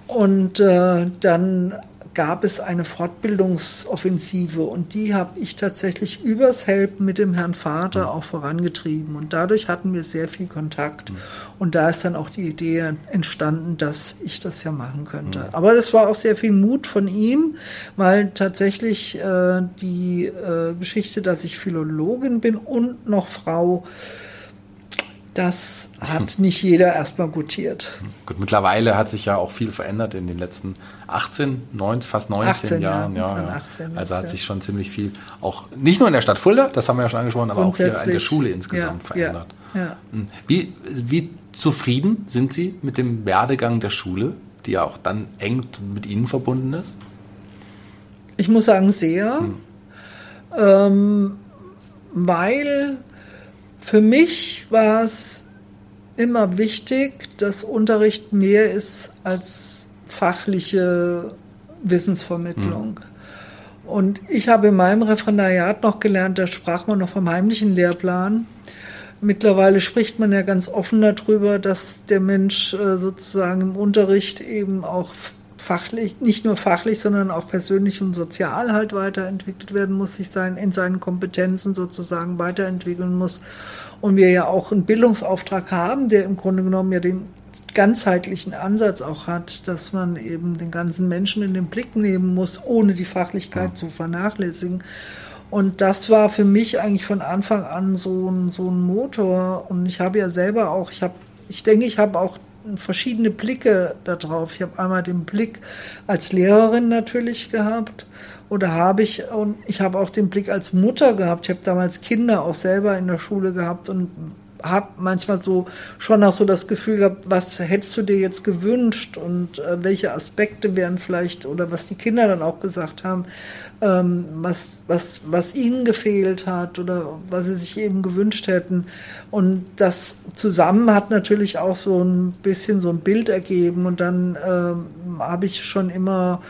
Und äh, dann gab es eine Fortbildungsoffensive und die habe ich tatsächlich übers Helpen mit dem Herrn Vater mhm. auch vorangetrieben. Und dadurch hatten wir sehr viel Kontakt. Mhm. Und da ist dann auch die Idee entstanden, dass ich das ja machen könnte. Mhm. Aber das war auch sehr viel Mut von ihm, weil tatsächlich äh, die äh, Geschichte, dass ich Philologin bin und noch Frau, das hat nicht jeder erstmal gutiert. Gut, mittlerweile hat sich ja auch viel verändert in den letzten 18, 19, fast 19 18, Jahren. Ja, ja, 18, also hat sich schon ziemlich viel, auch nicht nur in der Stadt Fulda, das haben wir ja schon angesprochen, aber auch hier in der Schule insgesamt ja, verändert. Ja, hm. Wie, wie zufrieden sind Sie mit dem Werdegang der Schule, die ja auch dann eng mit Ihnen verbunden ist? Ich muss sagen, sehr. Hm. Ähm, weil für mich war es immer wichtig, dass Unterricht mehr ist als fachliche Wissensvermittlung. Mhm. Und ich habe in meinem Referendariat noch gelernt, da sprach man noch vom heimlichen Lehrplan. Mittlerweile spricht man ja ganz offen darüber, dass der Mensch äh, sozusagen im Unterricht eben auch fachlich, nicht nur fachlich, sondern auch persönlich und sozial halt weiterentwickelt werden muss, sich sein, in seinen Kompetenzen sozusagen weiterentwickeln muss. Und wir ja auch einen Bildungsauftrag haben, der im Grunde genommen ja den ganzheitlichen Ansatz auch hat, dass man eben den ganzen Menschen in den Blick nehmen muss, ohne die Fachlichkeit ja. zu vernachlässigen. Und das war für mich eigentlich von Anfang an so ein, so ein Motor. Und ich habe ja selber auch, ich habe, ich denke, ich habe auch verschiedene Blicke darauf. Ich habe einmal den Blick als Lehrerin natürlich gehabt oder habe ich und ich habe auch den Blick als Mutter gehabt. Ich habe damals Kinder auch selber in der Schule gehabt und habe manchmal so schon auch so das Gefühl gehabt, was hättest du dir jetzt gewünscht und äh, welche Aspekte wären vielleicht oder was die Kinder dann auch gesagt haben, ähm, was, was, was ihnen gefehlt hat oder was sie sich eben gewünscht hätten. Und das zusammen hat natürlich auch so ein bisschen so ein Bild ergeben und dann ähm, habe ich schon immer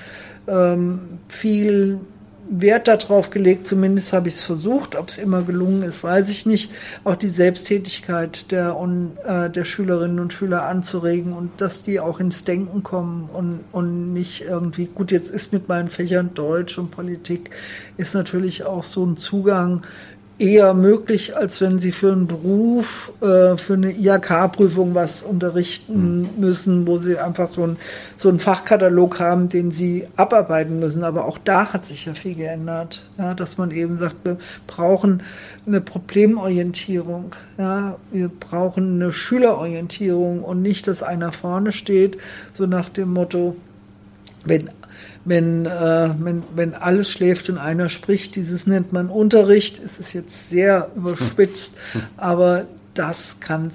ähm, viel Wert darauf gelegt, zumindest habe ich es versucht. Ob es immer gelungen ist, weiß ich nicht. Auch die Selbsttätigkeit der, äh, der Schülerinnen und Schüler anzuregen und dass die auch ins Denken kommen und, und nicht irgendwie, gut, jetzt ist mit meinen Fächern Deutsch und Politik, ist natürlich auch so ein Zugang, eher möglich, als wenn sie für einen Beruf, äh, für eine IHK-Prüfung was unterrichten mhm. müssen, wo sie einfach so, ein, so einen Fachkatalog haben, den sie abarbeiten müssen. Aber auch da hat sich ja viel geändert, ja, dass man eben sagt, wir brauchen eine Problemorientierung, ja, wir brauchen eine Schülerorientierung und nicht, dass einer vorne steht, so nach dem Motto, wenn wenn, äh, wenn, wenn alles schläft und einer spricht. Dieses nennt man Unterricht. Es ist jetzt sehr überspitzt, aber das kann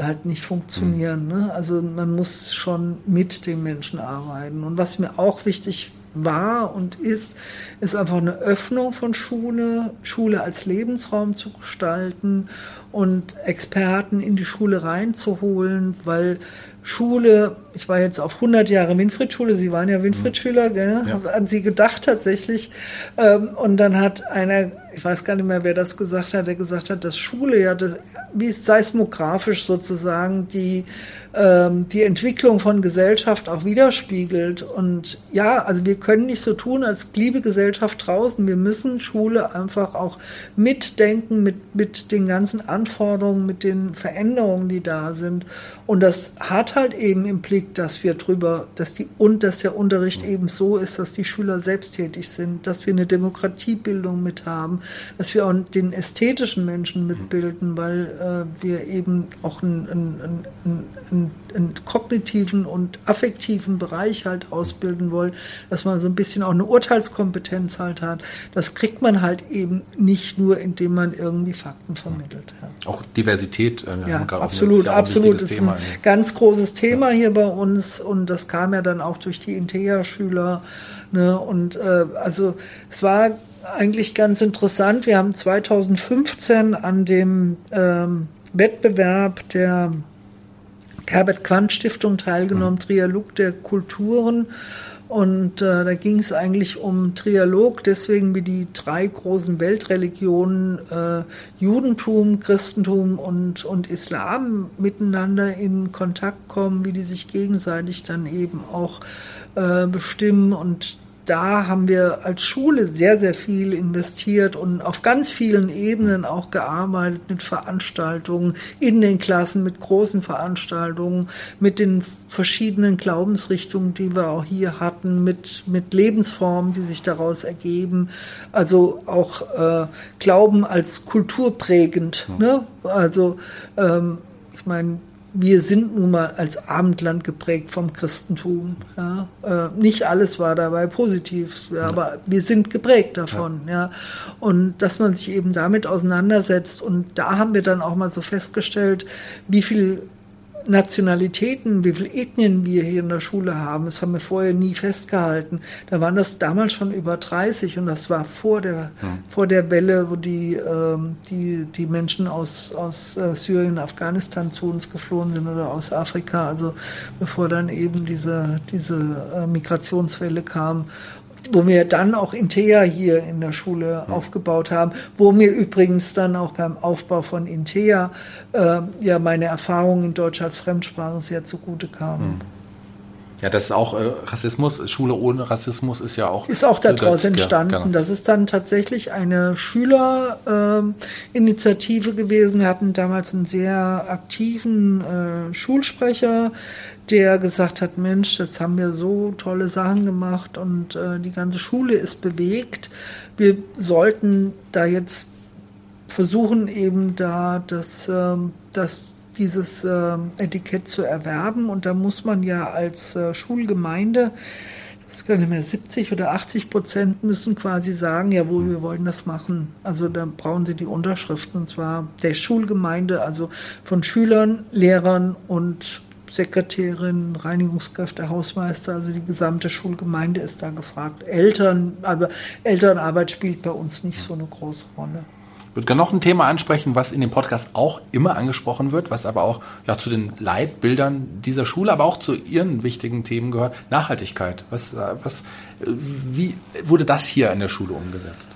halt nicht funktionieren. Ne? Also man muss schon mit dem Menschen arbeiten. Und was mir auch wichtig war und ist, ist einfach eine Öffnung von Schule, Schule als Lebensraum zu gestalten und Experten in die Schule reinzuholen, weil Schule, ich war jetzt auf 100 Jahre Winfried-Schule, Sie waren ja Winfried-Schüler, gell? Ja. An Sie gedacht tatsächlich. Ähm, und dann hat einer, ich weiß gar nicht mehr, wer das gesagt hat, der gesagt hat, dass Schule ja, das, wie seismografisch sozusagen die ähm, die Entwicklung von Gesellschaft auch widerspiegelt. Und ja, also wir können nicht so tun, als bliebe Gesellschaft draußen. Wir müssen Schule einfach auch mitdenken mit, mit den ganzen Anforderungen, mit den Veränderungen, die da sind. Und das hat halt eben im Blick, dass wir drüber, dass die und dass der Unterricht eben so ist, dass die Schüler selbsttätig sind, dass wir eine Demokratiebildung mit haben, dass wir auch den ästhetischen Menschen mitbilden, weil äh, wir eben auch ein, ein, ein, ein einen, kognitiven und affektiven Bereich halt ausbilden wollen, dass man so ein bisschen auch eine Urteilskompetenz halt hat. Das kriegt man halt eben nicht nur, indem man irgendwie Fakten vermittelt. Ja. Auch Diversität. Äh, ja, absolut, das absolut. Das ist ein ganz großes Thema ja. hier bei uns und das kam ja dann auch durch die Intea-Schüler. Ne? Und äh, also es war eigentlich ganz interessant. Wir haben 2015 an dem ähm, Wettbewerb der Herbert Quandt Stiftung teilgenommen, mhm. Trialog der Kulturen. Und äh, da ging es eigentlich um Trialog, deswegen wie die drei großen Weltreligionen äh, Judentum, Christentum und, und Islam miteinander in Kontakt kommen, wie die sich gegenseitig dann eben auch äh, bestimmen. Und da haben wir als Schule sehr, sehr viel investiert und auf ganz vielen Ebenen auch gearbeitet mit Veranstaltungen in den Klassen, mit großen Veranstaltungen, mit den verschiedenen Glaubensrichtungen, die wir auch hier hatten, mit, mit Lebensformen, die sich daraus ergeben. Also auch äh, Glauben als kulturprägend. Ne? Also ähm, ich meine, wir sind nun mal als Abendland geprägt vom Christentum. Ja. Äh, nicht alles war dabei positiv, ja, aber wir sind geprägt davon. Ja. ja. Und dass man sich eben damit auseinandersetzt. Und da haben wir dann auch mal so festgestellt, wie viel Nationalitäten, wie viele Ethnien wir hier in der Schule haben. Das haben wir vorher nie festgehalten. Da waren das damals schon über 30 und das war vor der, ja. vor der Welle, wo die, ähm, die, die Menschen aus, aus äh, Syrien, Afghanistan zu uns geflohen sind oder aus Afrika. Also bevor dann eben diese, diese äh, Migrationswelle kam wo wir dann auch Intea hier in der Schule mhm. aufgebaut haben, wo mir übrigens dann auch beim Aufbau von Intea äh, ja meine Erfahrungen in Deutsch als Fremdsprache sehr zugute kamen. Mhm. Ja, das ist auch äh, Rassismus, Schule ohne Rassismus ist ja auch. Ist auch daraus entstanden. Ja, genau. Das ist dann tatsächlich eine Schülerinitiative äh, gewesen. Wir hatten damals einen sehr aktiven äh, Schulsprecher, der gesagt hat, Mensch, jetzt haben wir so tolle Sachen gemacht und äh, die ganze Schule ist bewegt. Wir sollten da jetzt versuchen, eben da das, äh, das dieses äh, Etikett zu erwerben. Und da muss man ja als äh, Schulgemeinde es können mehr 70 oder 80 Prozent müssen quasi sagen, jawohl, wir wollen das machen. Also da brauchen sie die Unterschriften und zwar der Schulgemeinde, also von Schülern, Lehrern und Sekretärin, Reinigungskräfte, Hausmeister, also die gesamte Schulgemeinde ist da gefragt. Eltern, aber Elternarbeit spielt bei uns nicht so eine große Rolle. Ich würde gerne noch ein Thema ansprechen, was in dem Podcast auch immer angesprochen wird, was aber auch ja, zu den Leitbildern dieser Schule, aber auch zu ihren wichtigen Themen gehört. Nachhaltigkeit. Was, was, wie wurde das hier in der Schule umgesetzt?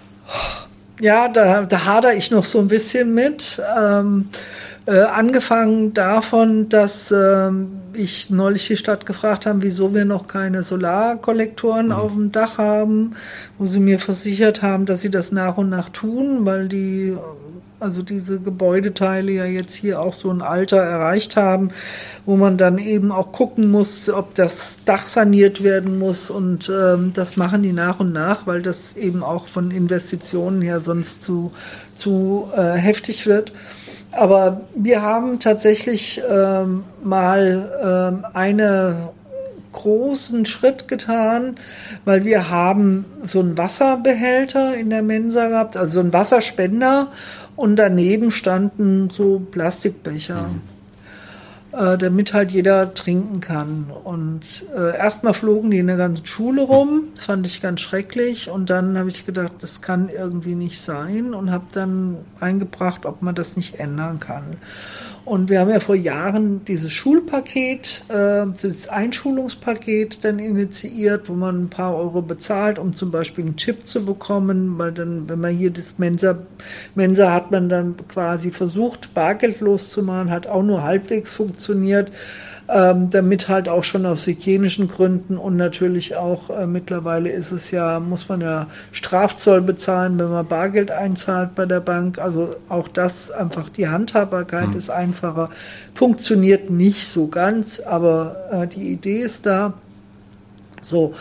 Ja, da, da hader ich noch so ein bisschen mit. Ähm, äh, angefangen davon, dass äh, ich neulich die Stadt gefragt habe, wieso wir noch keine Solarkollektoren mhm. auf dem Dach haben, wo sie mir versichert haben, dass sie das nach und nach tun, weil die also diese Gebäudeteile ja jetzt hier auch so ein Alter erreicht haben, wo man dann eben auch gucken muss, ob das Dach saniert werden muss und ähm, das machen die nach und nach, weil das eben auch von Investitionen her sonst zu, zu äh, heftig wird. Aber wir haben tatsächlich ähm, mal ähm, einen großen Schritt getan, weil wir haben so einen Wasserbehälter in der Mensa gehabt, also einen Wasserspender und daneben standen so Plastikbecher. Mhm äh, damit halt jeder trinken kann. Und äh, erstmal flogen die in der ganzen Schule rum, das fand ich ganz schrecklich. Und dann habe ich gedacht, das kann irgendwie nicht sein und habe dann eingebracht, ob man das nicht ändern kann. Und wir haben ja vor Jahren dieses Schulpaket, äh, das Einschulungspaket dann initiiert, wo man ein paar Euro bezahlt, um zum Beispiel einen Chip zu bekommen, weil dann, wenn man hier das Mensa, Mensa hat man dann quasi versucht, bargeldlos zu machen, hat auch nur halbwegs funktioniert ähm, damit halt auch schon aus hygienischen Gründen und natürlich auch äh, mittlerweile ist es ja, muss man ja Strafzoll bezahlen, wenn man Bargeld einzahlt bei der Bank. Also auch das einfach, die Handhabbarkeit mhm. ist einfacher. Funktioniert nicht so ganz, aber äh, die Idee ist da. So.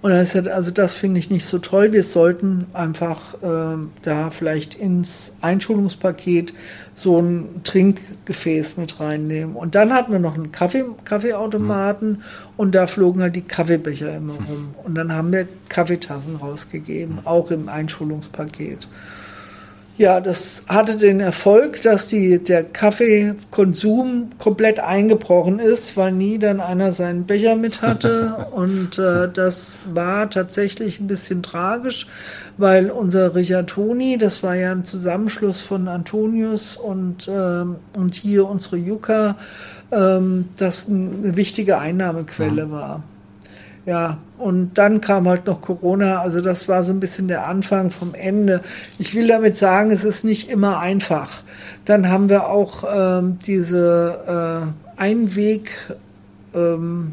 Und er sagt, also das finde ich nicht so toll. Wir sollten einfach äh, da vielleicht ins Einschulungspaket so ein Trinkgefäß mit reinnehmen. Und dann hatten wir noch einen Kaffee, Kaffeeautomaten mhm. und da flogen halt die Kaffeebecher immer rum. Und dann haben wir Kaffeetassen rausgegeben, auch im Einschulungspaket. Ja, das hatte den Erfolg, dass die, der Kaffeekonsum komplett eingebrochen ist, weil nie dann einer seinen Becher mit hatte. Und äh, das war tatsächlich ein bisschen tragisch, weil unser Rigatoni, das war ja ein Zusammenschluss von Antonius und, ähm, und hier unsere Yucca, ähm, das eine wichtige Einnahmequelle mhm. war. Ja, und dann kam halt noch Corona, also das war so ein bisschen der Anfang vom Ende. Ich will damit sagen, es ist nicht immer einfach. Dann haben wir auch ähm, diese äh, Einweg, ähm,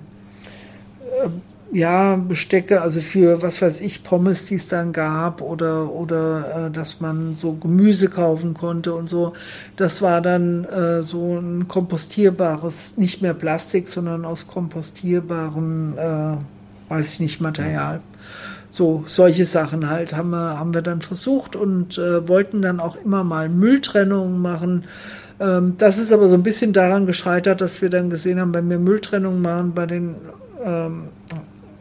äh, ja, Bestecke, also für was weiß ich, Pommes, die es dann gab oder, oder äh, dass man so Gemüse kaufen konnte und so. Das war dann äh, so ein kompostierbares, nicht mehr Plastik, sondern aus kompostierbarem äh, weiß ich nicht, Material. So, solche Sachen halt haben wir, haben wir dann versucht und äh, wollten dann auch immer mal Mülltrennungen machen. Ähm, das ist aber so ein bisschen daran gescheitert, dass wir dann gesehen haben, wenn wir Mülltrennungen machen bei den ähm,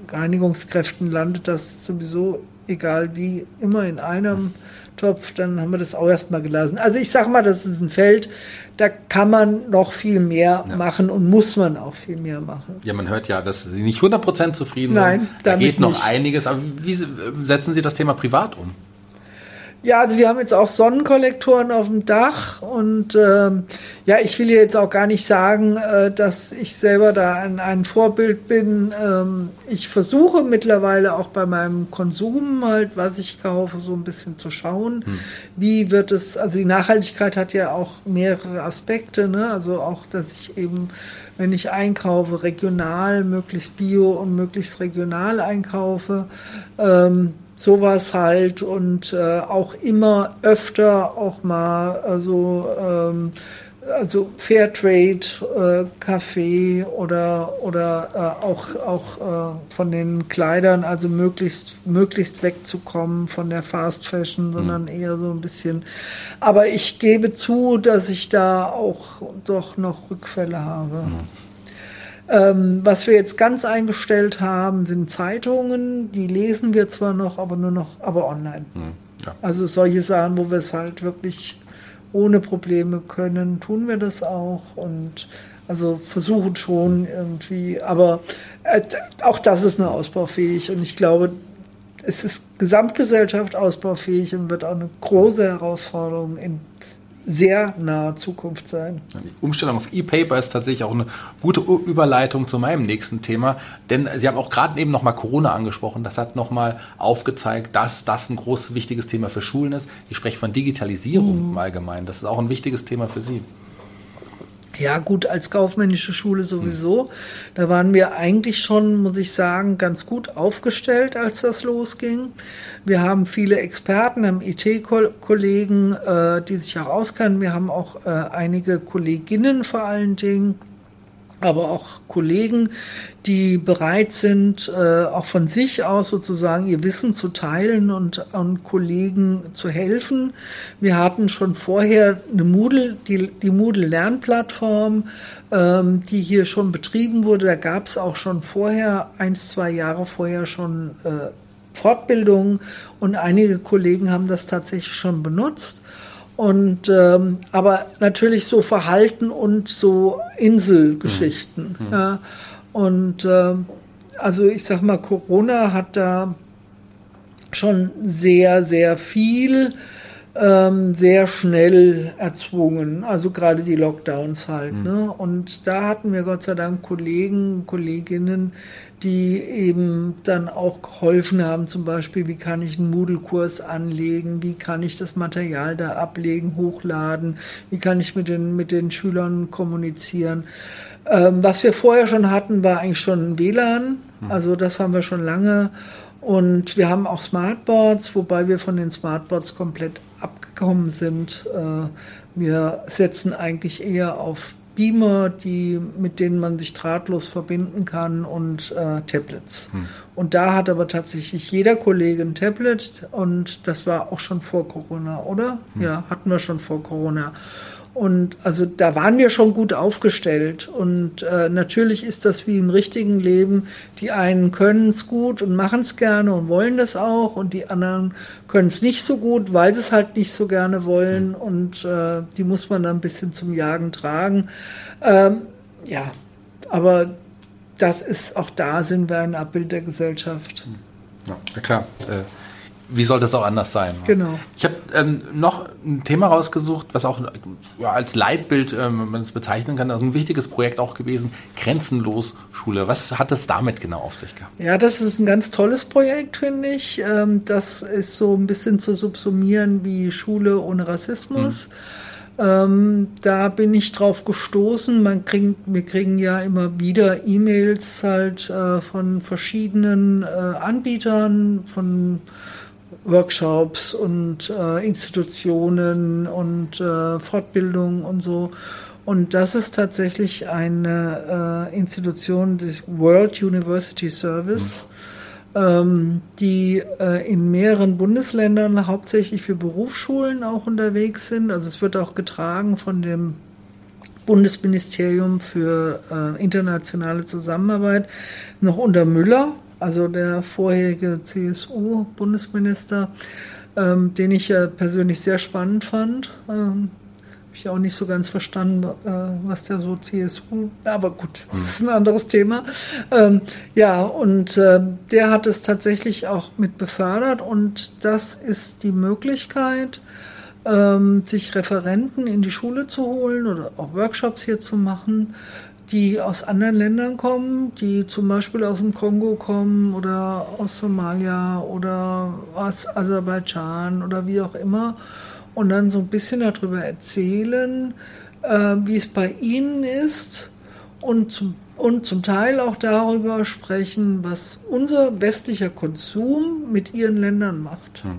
Reinigungskräften, landet das sowieso, egal wie, immer in einem Topf. Dann haben wir das auch erstmal gelassen. Also ich sage mal, das ist ein Feld, da kann man noch viel mehr ja. machen und muss man auch viel mehr machen. Ja, man hört ja, dass Sie nicht 100% zufrieden Nein, sind. Da geht noch nicht. einiges. Aber wie setzen Sie das Thema privat um? Ja, also wir haben jetzt auch Sonnenkollektoren auf dem Dach und ähm, ja, ich will jetzt auch gar nicht sagen, äh, dass ich selber da ein, ein Vorbild bin. Ähm, ich versuche mittlerweile auch bei meinem Konsum halt, was ich kaufe, so ein bisschen zu schauen, hm. wie wird es, also die Nachhaltigkeit hat ja auch mehrere Aspekte, ne? also auch, dass ich eben wenn ich einkaufe, regional, möglichst bio und möglichst regional einkaufe. Ähm, sowas halt und äh, auch immer öfter auch mal also ähm, also Fairtrade äh, Kaffee oder oder äh, auch auch äh, von den Kleidern also möglichst möglichst wegzukommen von der Fast Fashion sondern mhm. eher so ein bisschen aber ich gebe zu dass ich da auch doch noch Rückfälle habe mhm. Ähm, was wir jetzt ganz eingestellt haben, sind Zeitungen. Die lesen wir zwar noch, aber nur noch, aber online. Hm, ja. Also solche Sachen, wo wir es halt wirklich ohne Probleme können, tun wir das auch und also versuchen schon irgendwie, aber äh, auch das ist nur ausbaufähig und ich glaube, es ist Gesamtgesellschaft ausbaufähig und wird auch eine große Herausforderung in sehr naher Zukunft sein. Die Umstellung auf E-Paper ist tatsächlich auch eine gute Überleitung zu meinem nächsten Thema, denn Sie haben auch gerade eben nochmal Corona angesprochen. Das hat nochmal aufgezeigt, dass das ein großes, wichtiges Thema für Schulen ist. Ich spreche von Digitalisierung mhm. im Allgemeinen. Das ist auch ein wichtiges Thema für Sie. Ja, gut, als kaufmännische Schule sowieso. Da waren wir eigentlich schon, muss ich sagen, ganz gut aufgestellt, als das losging. Wir haben viele Experten, haben IT-Kollegen, äh, die sich auch auskennen. Wir haben auch äh, einige Kolleginnen vor allen Dingen aber auch Kollegen, die bereit sind, äh, auch von sich aus sozusagen ihr Wissen zu teilen und, und Kollegen zu helfen. Wir hatten schon vorher eine Moodle, die, die Moodle Lernplattform, ähm, die hier schon betrieben wurde. Da gab es auch schon vorher, eins, zwei Jahre vorher schon äh, Fortbildungen und einige Kollegen haben das tatsächlich schon benutzt. Und ähm, aber natürlich so Verhalten und so Inselgeschichten. Mhm. Ja. Und äh, also ich sag mal, Corona hat da schon sehr, sehr viel ähm, sehr schnell erzwungen, also gerade die Lockdowns halt. Mhm. Ne? Und da hatten wir Gott sei Dank Kollegen, Kolleginnen, die eben dann auch geholfen haben, zum Beispiel, wie kann ich einen Moodle-Kurs anlegen, wie kann ich das Material da ablegen, hochladen, wie kann ich mit den, mit den Schülern kommunizieren. Ähm, was wir vorher schon hatten, war eigentlich schon WLAN, mhm. also das haben wir schon lange. Und wir haben auch Smartboards, wobei wir von den Smartboards komplett abgekommen sind. Äh, wir setzen eigentlich eher auf Beamer, die, mit denen man sich drahtlos verbinden kann und äh, Tablets. Hm. Und da hat aber tatsächlich jeder Kollege ein Tablet und das war auch schon vor Corona, oder? Hm. Ja, hatten wir schon vor Corona. Und also da waren wir schon gut aufgestellt. Und äh, natürlich ist das wie im richtigen Leben. Die einen können es gut und machen es gerne und wollen das auch. Und die anderen können es nicht so gut, weil sie es halt nicht so gerne wollen. Und äh, die muss man dann ein bisschen zum Jagen tragen. Ähm, ja, aber das ist auch da sind wir ein Abbild der Gesellschaft. Ja, klar. Äh wie soll das auch anders sein? Genau. Ich habe ähm, noch ein Thema rausgesucht, was auch ja, als Leitbild, ähm, man es bezeichnen kann, also ein wichtiges Projekt auch gewesen, Grenzenlos Schule. Was hat das damit genau auf sich gehabt? Ja, das ist ein ganz tolles Projekt, finde ich. Ähm, das ist so ein bisschen zu subsumieren wie Schule ohne Rassismus. Hm. Ähm, da bin ich drauf gestoßen. Man kriegt, wir kriegen ja immer wieder E-Mails halt äh, von verschiedenen äh, Anbietern, von Workshops und äh, Institutionen und äh, Fortbildung und so. Und das ist tatsächlich eine äh, Institution, des World University Service, ähm, die äh, in mehreren Bundesländern hauptsächlich für Berufsschulen auch unterwegs sind. Also es wird auch getragen von dem Bundesministerium für äh, internationale Zusammenarbeit noch unter Müller also der vorherige CSU-Bundesminister, ähm, den ich ja persönlich sehr spannend fand. Ähm, habe ich auch nicht so ganz verstanden, äh, was der so CSU, aber gut, das ist ein anderes Thema. Ähm, ja, und äh, der hat es tatsächlich auch mit befördert und das ist die Möglichkeit, ähm, sich Referenten in die Schule zu holen oder auch Workshops hier zu machen, die aus anderen Ländern kommen, die zum Beispiel aus dem Kongo kommen oder aus Somalia oder aus Aserbaidschan oder wie auch immer und dann so ein bisschen darüber erzählen, äh, wie es bei ihnen ist und zum, und zum Teil auch darüber sprechen, was unser westlicher Konsum mit ihren Ländern macht. Hm.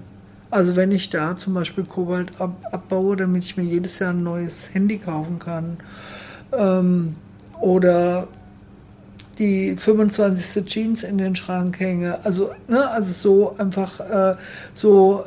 Also wenn ich da zum Beispiel Kobalt ab, abbaue, damit ich mir jedes Jahr ein neues Handy kaufen kann. Ähm, oder die 25. Jeans in den Schrank hänge. Also, ne, also so einfach äh, so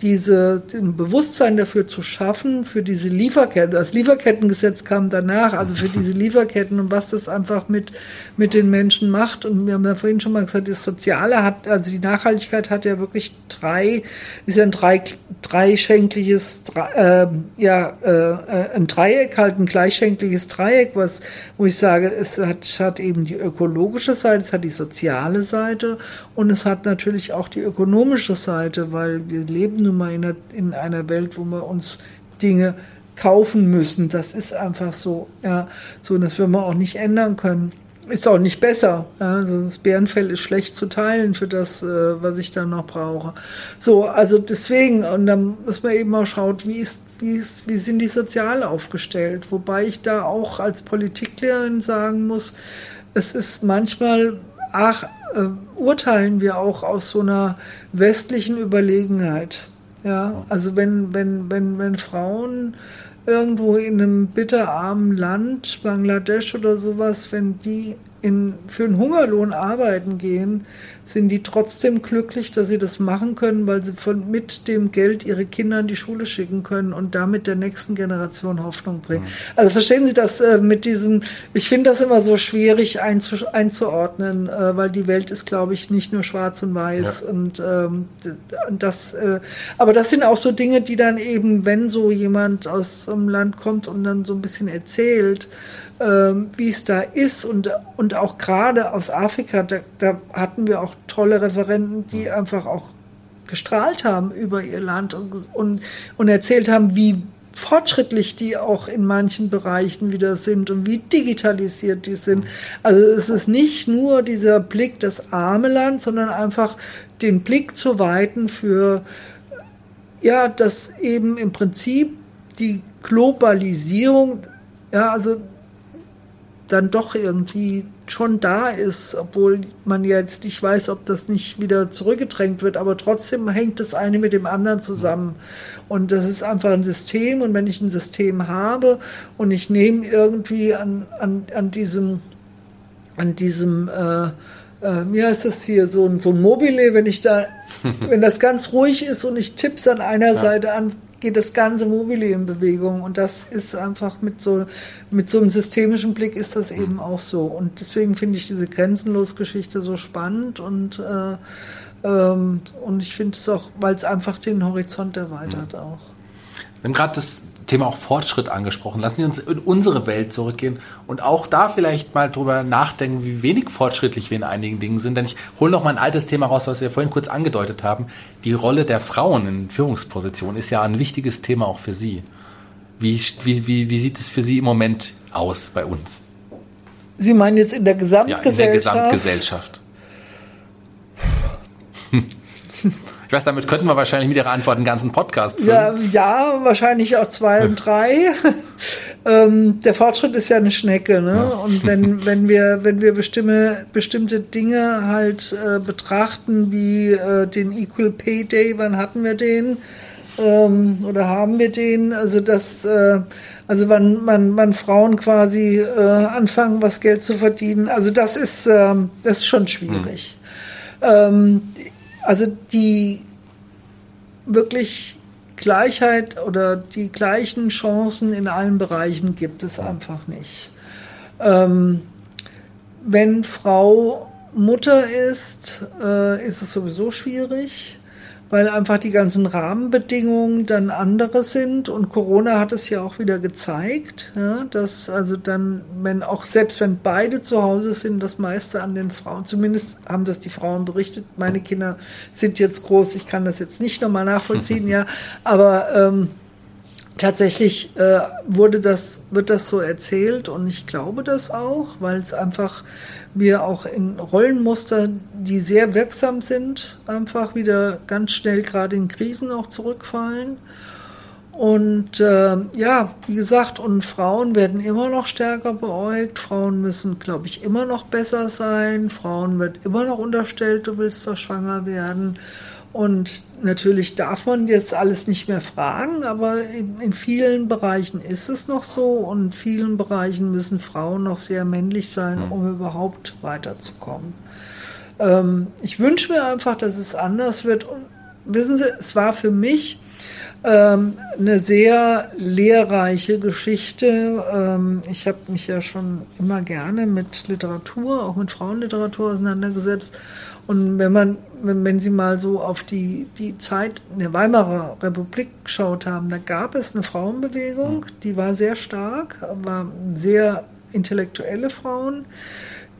diese, ein Bewusstsein dafür zu schaffen, für diese Lieferketten. Das Lieferkettengesetz kam danach, also für diese Lieferketten und was das einfach mit, mit den Menschen macht. Und wir haben ja vorhin schon mal gesagt, das Soziale hat, also die Nachhaltigkeit hat ja wirklich drei, ist ja ein drei, dreischenkliches, äh, ja, äh, ein Dreieck, halt ein gleichschenkliches Dreieck, was, wo ich sage, es hat, hat eben die ökologische Seite, es hat die soziale Seite und es hat natürlich auch die ökonomische Seite, weil wir leben nun mal in einer, in einer Welt, wo wir uns Dinge kaufen müssen. Das ist einfach so, ja, so, das wir wir auch nicht ändern können. Ist auch nicht besser. Ja, also das Bärenfell ist schlecht zu teilen für das, äh, was ich dann noch brauche. So, also deswegen, und dann muss man eben mal schaut, wie ist, wie ist, wie sind die sozial aufgestellt? Wobei ich da auch als Politiklehrerin sagen muss, es ist manchmal, ach, äh, urteilen wir auch aus so einer westlichen Überlegenheit. Ja, also wenn, wenn, wenn, wenn Frauen irgendwo in einem bitterarmen Land, Bangladesch oder sowas, wenn die in, für einen Hungerlohn arbeiten gehen, sind die trotzdem glücklich, dass sie das machen können, weil sie von, mit dem Geld ihre Kinder in die Schule schicken können und damit der nächsten Generation Hoffnung bringen. Mhm. Also verstehen Sie das äh, mit diesem, ich finde das immer so schwierig einzu, einzuordnen, äh, weil die Welt ist, glaube ich, nicht nur schwarz und weiß ja. und ähm, das, äh, aber das sind auch so Dinge, die dann eben, wenn so jemand aus einem Land kommt und dann so ein bisschen erzählt, ähm, wie es da ist und, und auch gerade aus Afrika, da, da hatten wir auch tolle Referenten, die einfach auch gestrahlt haben über ihr Land und, und, und erzählt haben, wie fortschrittlich die auch in manchen Bereichen wieder sind und wie digitalisiert die sind. Also es ist nicht nur dieser Blick das arme Land, sondern einfach den Blick zu weiten für, ja, dass eben im Prinzip die Globalisierung, ja, also dann doch irgendwie schon da ist, obwohl man jetzt nicht weiß, ob das nicht wieder zurückgedrängt wird, aber trotzdem hängt das eine mit dem anderen zusammen. Und das ist einfach ein System und wenn ich ein System habe und ich nehme irgendwie an, an, an diesem, an diesem äh, äh, wie heißt das hier, so ein, so ein Mobile, wenn ich da, wenn das ganz ruhig ist und ich tipp's an einer ja. Seite an, geht das ganze Mobile in Bewegung. Und das ist einfach mit so, mit so einem systemischen Blick ist das eben auch so. Und deswegen finde ich diese Grenzenlos-Geschichte so spannend und, äh, ähm, und ich finde es auch, weil es einfach den Horizont erweitert auch. Wir haben gerade das Thema auch Fortschritt angesprochen. Lassen Sie uns in unsere Welt zurückgehen und auch da vielleicht mal drüber nachdenken, wie wenig fortschrittlich wir in einigen Dingen sind. Denn ich hole noch mal ein altes Thema raus, was wir vorhin kurz angedeutet haben. Die Rolle der Frauen in Führungspositionen ist ja ein wichtiges Thema auch für Sie. Wie, wie, wie, wie sieht es für Sie im Moment aus bei uns? Sie meinen jetzt in der Gesamtgesellschaft? Ja, in der Gesamtgesellschaft. Ich weiß, damit könnten wir wahrscheinlich mit Ihrer Antwort einen ganzen Podcast füllen. Ja, ja wahrscheinlich auch zwei und drei. ähm, der Fortschritt ist ja eine Schnecke, ne? Ja. Und wenn, wenn wir, wenn wir bestimme, bestimmte Dinge halt äh, betrachten, wie äh, den Equal Pay Day, wann hatten wir den? Ähm, oder haben wir den? Also das, äh, also wann man, wann Frauen quasi äh, anfangen, was Geld zu verdienen. Also das ist, äh, das ist schon schwierig. Hm. Ähm, also die wirklich Gleichheit oder die gleichen Chancen in allen Bereichen gibt es einfach nicht. Ähm, wenn Frau Mutter ist, äh, ist es sowieso schwierig weil einfach die ganzen Rahmenbedingungen dann andere sind. Und Corona hat es ja auch wieder gezeigt, ja, dass also dann, wenn auch selbst wenn beide zu Hause sind, das meiste an den Frauen, zumindest haben das die Frauen berichtet, meine Kinder sind jetzt groß, ich kann das jetzt nicht nochmal nachvollziehen, ja, aber ähm, tatsächlich äh, wurde das, wird das so erzählt und ich glaube das auch, weil es einfach wir auch in Rollenmuster, die sehr wirksam sind, einfach wieder ganz schnell gerade in Krisen auch zurückfallen. Und äh, ja, wie gesagt, und Frauen werden immer noch stärker beäugt. Frauen müssen, glaube ich, immer noch besser sein. Frauen wird immer noch unterstellt, du willst doch schwanger werden. Und natürlich darf man jetzt alles nicht mehr fragen, aber in, vielen Bereichen ist es noch so und in vielen Bereichen müssen Frauen noch sehr männlich sein, hm. um überhaupt weiterzukommen. Ähm, ich wünsche mir einfach, dass es anders wird. Und wissen Sie, es war für mich ähm, eine sehr lehrreiche Geschichte. Ähm, ich habe mich ja schon immer gerne mit Literatur, auch mit Frauenliteratur auseinandergesetzt. Und wenn man, wenn, wenn Sie mal so auf die, die Zeit in der Weimarer Republik geschaut haben, da gab es eine Frauenbewegung, die war sehr stark, war sehr intellektuelle Frauen,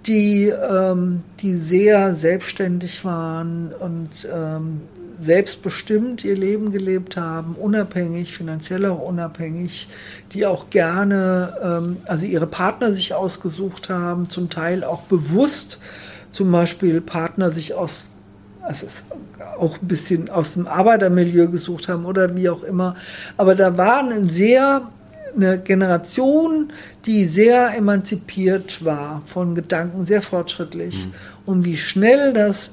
die, ähm, die sehr selbstständig waren und ähm, selbstbestimmt ihr Leben gelebt haben, unabhängig, finanziell auch unabhängig, die auch gerne, ähm, also ihre Partner sich ausgesucht haben, zum Teil auch bewusst, zum Beispiel Partner sich aus also es auch ein bisschen aus dem Arbeitermilieu gesucht haben oder wie auch immer. Aber da waren ein sehr eine Generation, die sehr emanzipiert war von Gedanken, sehr fortschrittlich. Mhm. Und wie schnell das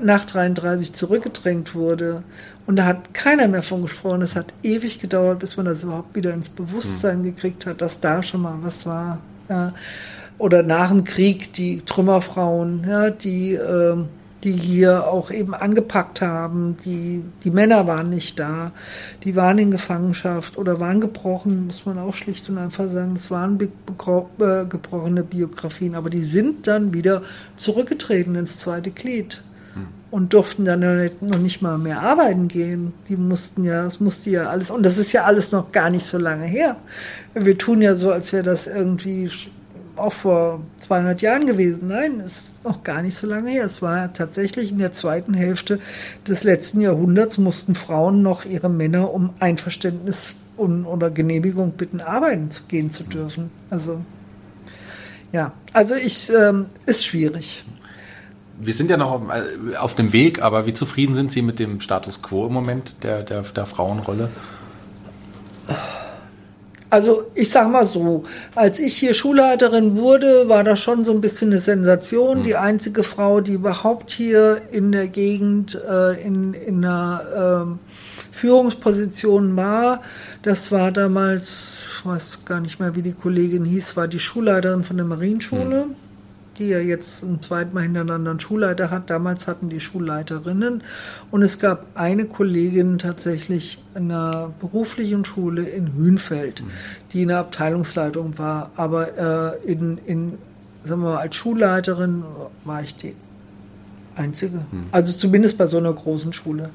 nach 33 zurückgedrängt wurde. Und da hat keiner mehr von gesprochen. Es hat ewig gedauert, bis man das überhaupt wieder ins Bewusstsein mhm. gekriegt hat, dass da schon mal was war. Ja. Oder nach dem Krieg die Trümmerfrauen, ja, die äh, die hier auch eben angepackt haben. Die, die Männer waren nicht da, die waren in Gefangenschaft oder waren gebrochen, muss man auch schlicht und einfach sagen. Es waren äh, gebrochene Biografien, aber die sind dann wieder zurückgetreten ins zweite Glied hm. und durften dann noch nicht mal mehr arbeiten gehen. Die mussten ja, es musste ja alles, und das ist ja alles noch gar nicht so lange her. Wir tun ja so, als wäre das irgendwie auch vor 200 Jahren gewesen. Nein, ist noch gar nicht so lange her. Es war tatsächlich in der zweiten Hälfte des letzten Jahrhunderts mussten Frauen noch ihre Männer um Einverständnis und, oder Genehmigung bitten, arbeiten zu gehen zu dürfen. Also ja, also ich ähm, ist schwierig. Wir sind ja noch auf, äh, auf, dem Weg, aber wie zufrieden sind Sie mit dem Status quo im Moment der, der, der Frauenrolle? Also ich sag mal so, als ich hier Schulleiterin wurde, war das schon so ein bisschen eine Sensation. Mhm. Die einzige Frau, die überhaupt hier in der Gegend äh, in, in einer äh, Führungsposition war, das war damals, ich weiß gar nicht mehr, wie die Kollegin hieß, war die Schulleiterin von der Marienschule. Mhm die ja jetzt ein zweites Mal hintereinander einen Schulleiter hat. Damals hatten die Schulleiterinnen. Und es gab eine Kollegin tatsächlich in einer beruflichen Schule in Hünfeld, mhm. die in der Abteilungsleitung war. Aber äh, in, in, sagen wir mal, als Schulleiterin war ich die einzige. Mhm. Also zumindest bei so einer großen Schule.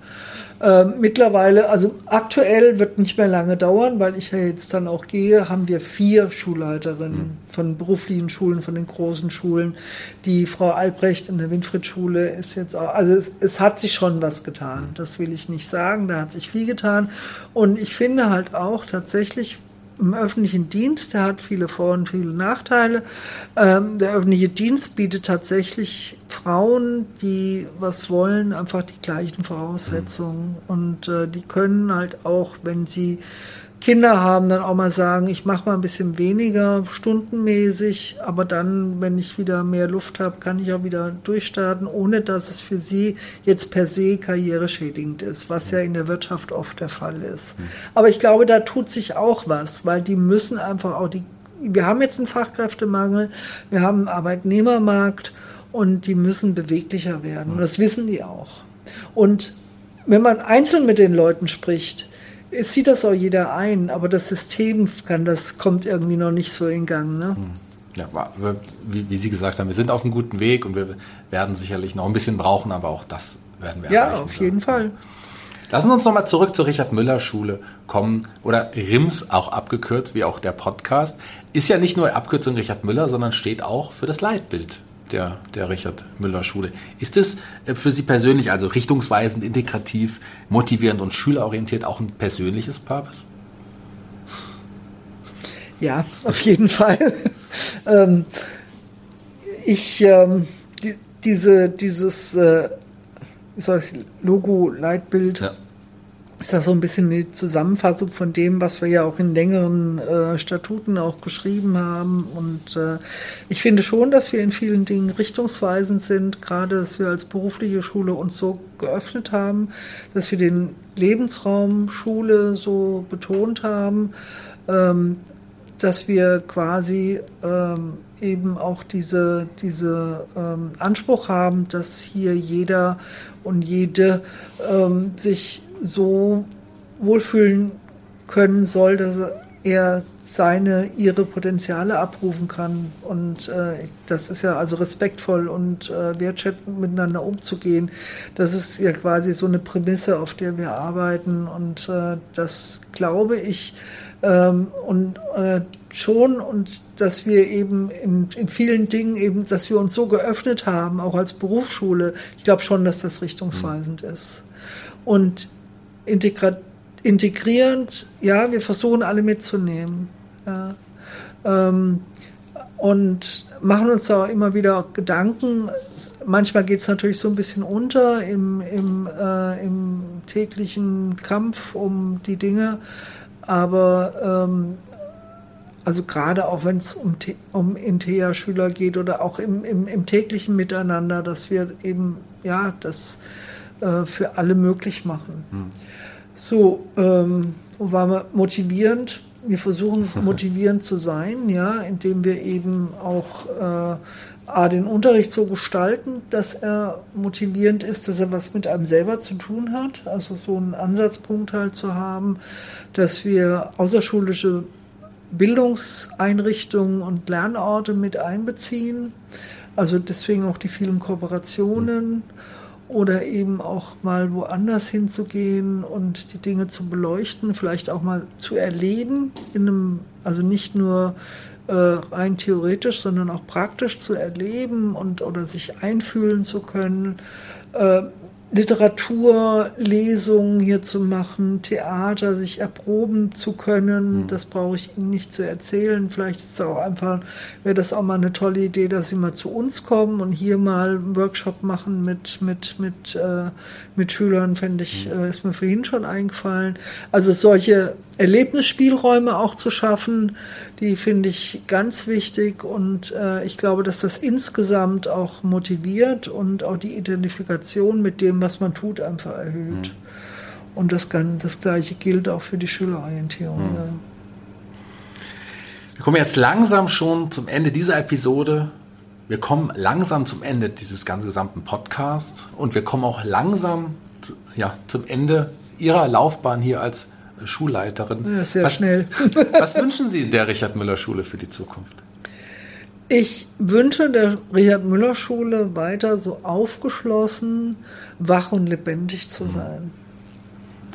Ähm, mittlerweile, also aktuell wird nicht mehr lange dauern, weil ich ja jetzt dann auch gehe, haben wir vier Schulleiterinnen mhm. von beruflichen Schulen, von den großen Schulen. Die Frau Albrecht in der Winfried-Schule ist jetzt auch, also es, es, hat sich schon was getan. Das will ich nicht sagen, da hat sich viel getan. Und ich finde halt auch tatsächlich, im öffentlichen Dienst, der hat viele Vor- und viele Nachteile. Ähm, der öffentliche Dienst bietet tatsächlich Frauen, die was wollen, einfach die gleichen Voraussetzungen. Und äh, die können halt auch, wenn sie Kinder haben, dann auch mal sagen, ich mache mal ein bisschen weniger stundenmäßig, aber dann, wenn ich wieder mehr Luft habe, kann ich auch wieder durchstarten, ohne dass es für sie jetzt per se karriereschädigend ist, was ja in der Wirtschaft oft der Fall ist. Aber ich glaube, da tut sich auch was, weil die müssen einfach auch die, wir haben jetzt einen Fachkräftemangel, wir haben einen Arbeitnehmermarkt und die müssen beweglicher werden. Und das wissen die auch. Und wenn man einzeln mit den Leuten spricht, es sieht das auch jeder ein, aber das System kann, das kommt irgendwie noch nicht so in Gang. Ne? Hm. Ja, wie, wie, Sie gesagt haben, wir sind auf einem guten Weg und wir werden sicherlich noch ein bisschen brauchen, aber auch das werden wir Ja, auf jeden Fall. Lassen Sie uns nochmal zurück zur Richard Müller Schule kommen oder RIMS auch abgekürzt, wie auch der Podcast. Ist ja nicht nur Abkürzung Richard Müller, sondern steht auch für das Leitbild der, der Richard Müller Schule. Ist es äh, für Sie persönlich, also richtungsweisend, integrativ, motivierend und schülerorientiert, auch ein persönliches Purpose? Ja, auf jeden Fall. ähm, ich, ähm, die, diese, dieses äh, Logo, Leitbild, ja ist das so ein bisschen die Zusammenfassung von dem, was wir ja auch in längeren äh, Statuten auch geschrieben haben. Und äh, ich finde schon, dass wir in vielen Dingen richtungsweisend sind, gerade dass wir als berufliche Schule uns so geöffnet haben, dass wir den Lebensraum Schule so betont haben, ähm, dass wir quasi ähm, eben auch diese, diese ähm, Anspruch haben, dass hier jeder und jede ähm, sich so wohlfühlen können soll, dass er seine, ihre Potenziale abrufen kann. Und äh, das ist ja also respektvoll und äh, wertschätzend miteinander umzugehen. Das ist ja quasi so eine Prämisse, auf der wir arbeiten. Und äh, das glaube ich ähm, und äh, schon und dass wir eben in, in vielen Dingen eben, dass wir uns so geöffnet haben, auch als Berufsschule. Ich glaube schon, dass das richtungsweisend mhm. ist. Und integra integrierend, ja, wir versuchen alle mitzunehmen. Ja. Ähm, und machen uns auch immer wieder Gedanken. Manchmal geht es natürlich so ein bisschen unter im, im, äh, im täglichen Kampf um die Dinge. Aber ähm, also gerade auch wenn es um, um Intea-Schüler geht oder auch im, im, im, täglichen Miteinander, dass wir eben ja das äh, für alle möglich machen. Hm. So, ähm, war motivierend. Wir versuchen motivierend zu sein, ja, indem wir eben auch äh, A, den Unterricht so gestalten, dass er motivierend ist, dass er was mit einem selber zu tun hat. Also so einen Ansatzpunkt halt zu haben, dass wir außerschulische Bildungseinrichtungen und Lernorte mit einbeziehen. Also deswegen auch die vielen Kooperationen. Mhm oder eben auch mal woanders hinzugehen und die Dinge zu beleuchten, vielleicht auch mal zu erleben, in einem, also nicht nur äh, rein theoretisch, sondern auch praktisch zu erleben und oder sich einfühlen zu können. Äh, Literaturlesungen hier zu machen, Theater, sich erproben zu können. Mhm. Das brauche ich Ihnen nicht zu erzählen. Vielleicht ist es auch einfach, wäre das auch mal eine tolle Idee, dass Sie mal zu uns kommen und hier mal einen Workshop machen mit, mit, mit, äh, mit Schülern, fände ich, mhm. äh, ist mir vorhin schon eingefallen. Also solche Erlebnisspielräume auch zu schaffen, die finde ich ganz wichtig und äh, ich glaube, dass das insgesamt auch motiviert und auch die Identifikation mit dem, was man tut, einfach erhöht. Mhm. Und das, kann, das Gleiche gilt auch für die Schülerorientierung. Mhm. Ja. Wir kommen jetzt langsam schon zum Ende dieser Episode. Wir kommen langsam zum Ende dieses ganzen gesamten Podcasts und wir kommen auch langsam ja, zum Ende Ihrer Laufbahn hier als Schulleiterin. Ja, sehr was, schnell. was wünschen Sie der Richard Müller Schule für die Zukunft? Ich wünsche der Richard Müller Schule weiter so aufgeschlossen, wach und lebendig zu mhm. sein.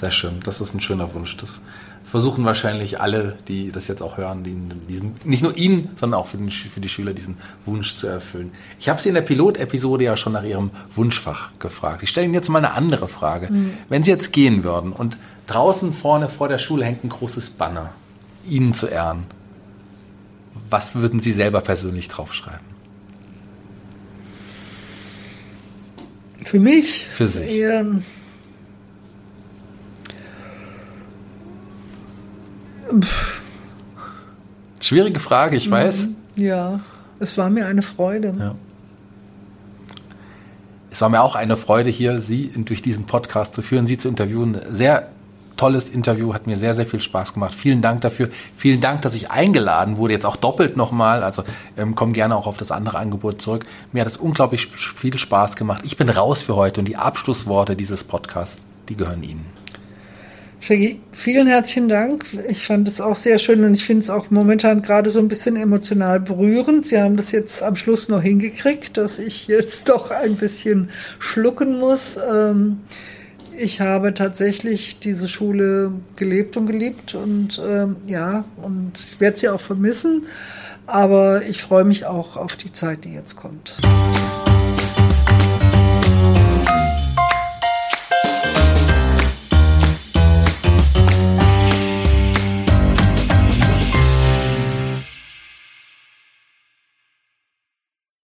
Sehr schön, das ist ein schöner Wunsch. Das versuchen wahrscheinlich alle, die das jetzt auch hören, diesen, nicht nur Ihnen, sondern auch für, den, für die Schüler diesen Wunsch zu erfüllen. Ich habe Sie in der Pilotepisode ja schon nach Ihrem Wunschfach gefragt. Ich stelle Ihnen jetzt mal eine andere Frage. Mhm. Wenn Sie jetzt gehen würden und draußen vorne vor der Schule hängt ein großes Banner, Ihnen zu ehren, was würden Sie selber persönlich draufschreiben? Für mich? Für sich. Eher Schwierige Frage, ich weiß. Mhm. Ja, es war mir eine Freude. Ja. Es war mir auch eine Freude, hier Sie durch diesen Podcast zu führen, Sie zu interviewen. Sehr tolles Interview, hat mir sehr, sehr viel Spaß gemacht. Vielen Dank dafür. Vielen Dank, dass ich eingeladen wurde, jetzt auch doppelt nochmal. Also ähm, komm gerne auch auf das andere Angebot zurück. Mir hat es unglaublich viel Spaß gemacht. Ich bin raus für heute und die Abschlussworte dieses Podcasts, die gehören Ihnen. Shaggy, vielen herzlichen Dank. Ich fand es auch sehr schön und ich finde es auch momentan gerade so ein bisschen emotional berührend. Sie haben das jetzt am Schluss noch hingekriegt, dass ich jetzt doch ein bisschen schlucken muss. Ähm, ich habe tatsächlich diese Schule gelebt und geliebt und ähm, ja, und ich werde sie auch vermissen. Aber ich freue mich auch auf die Zeit, die jetzt kommt.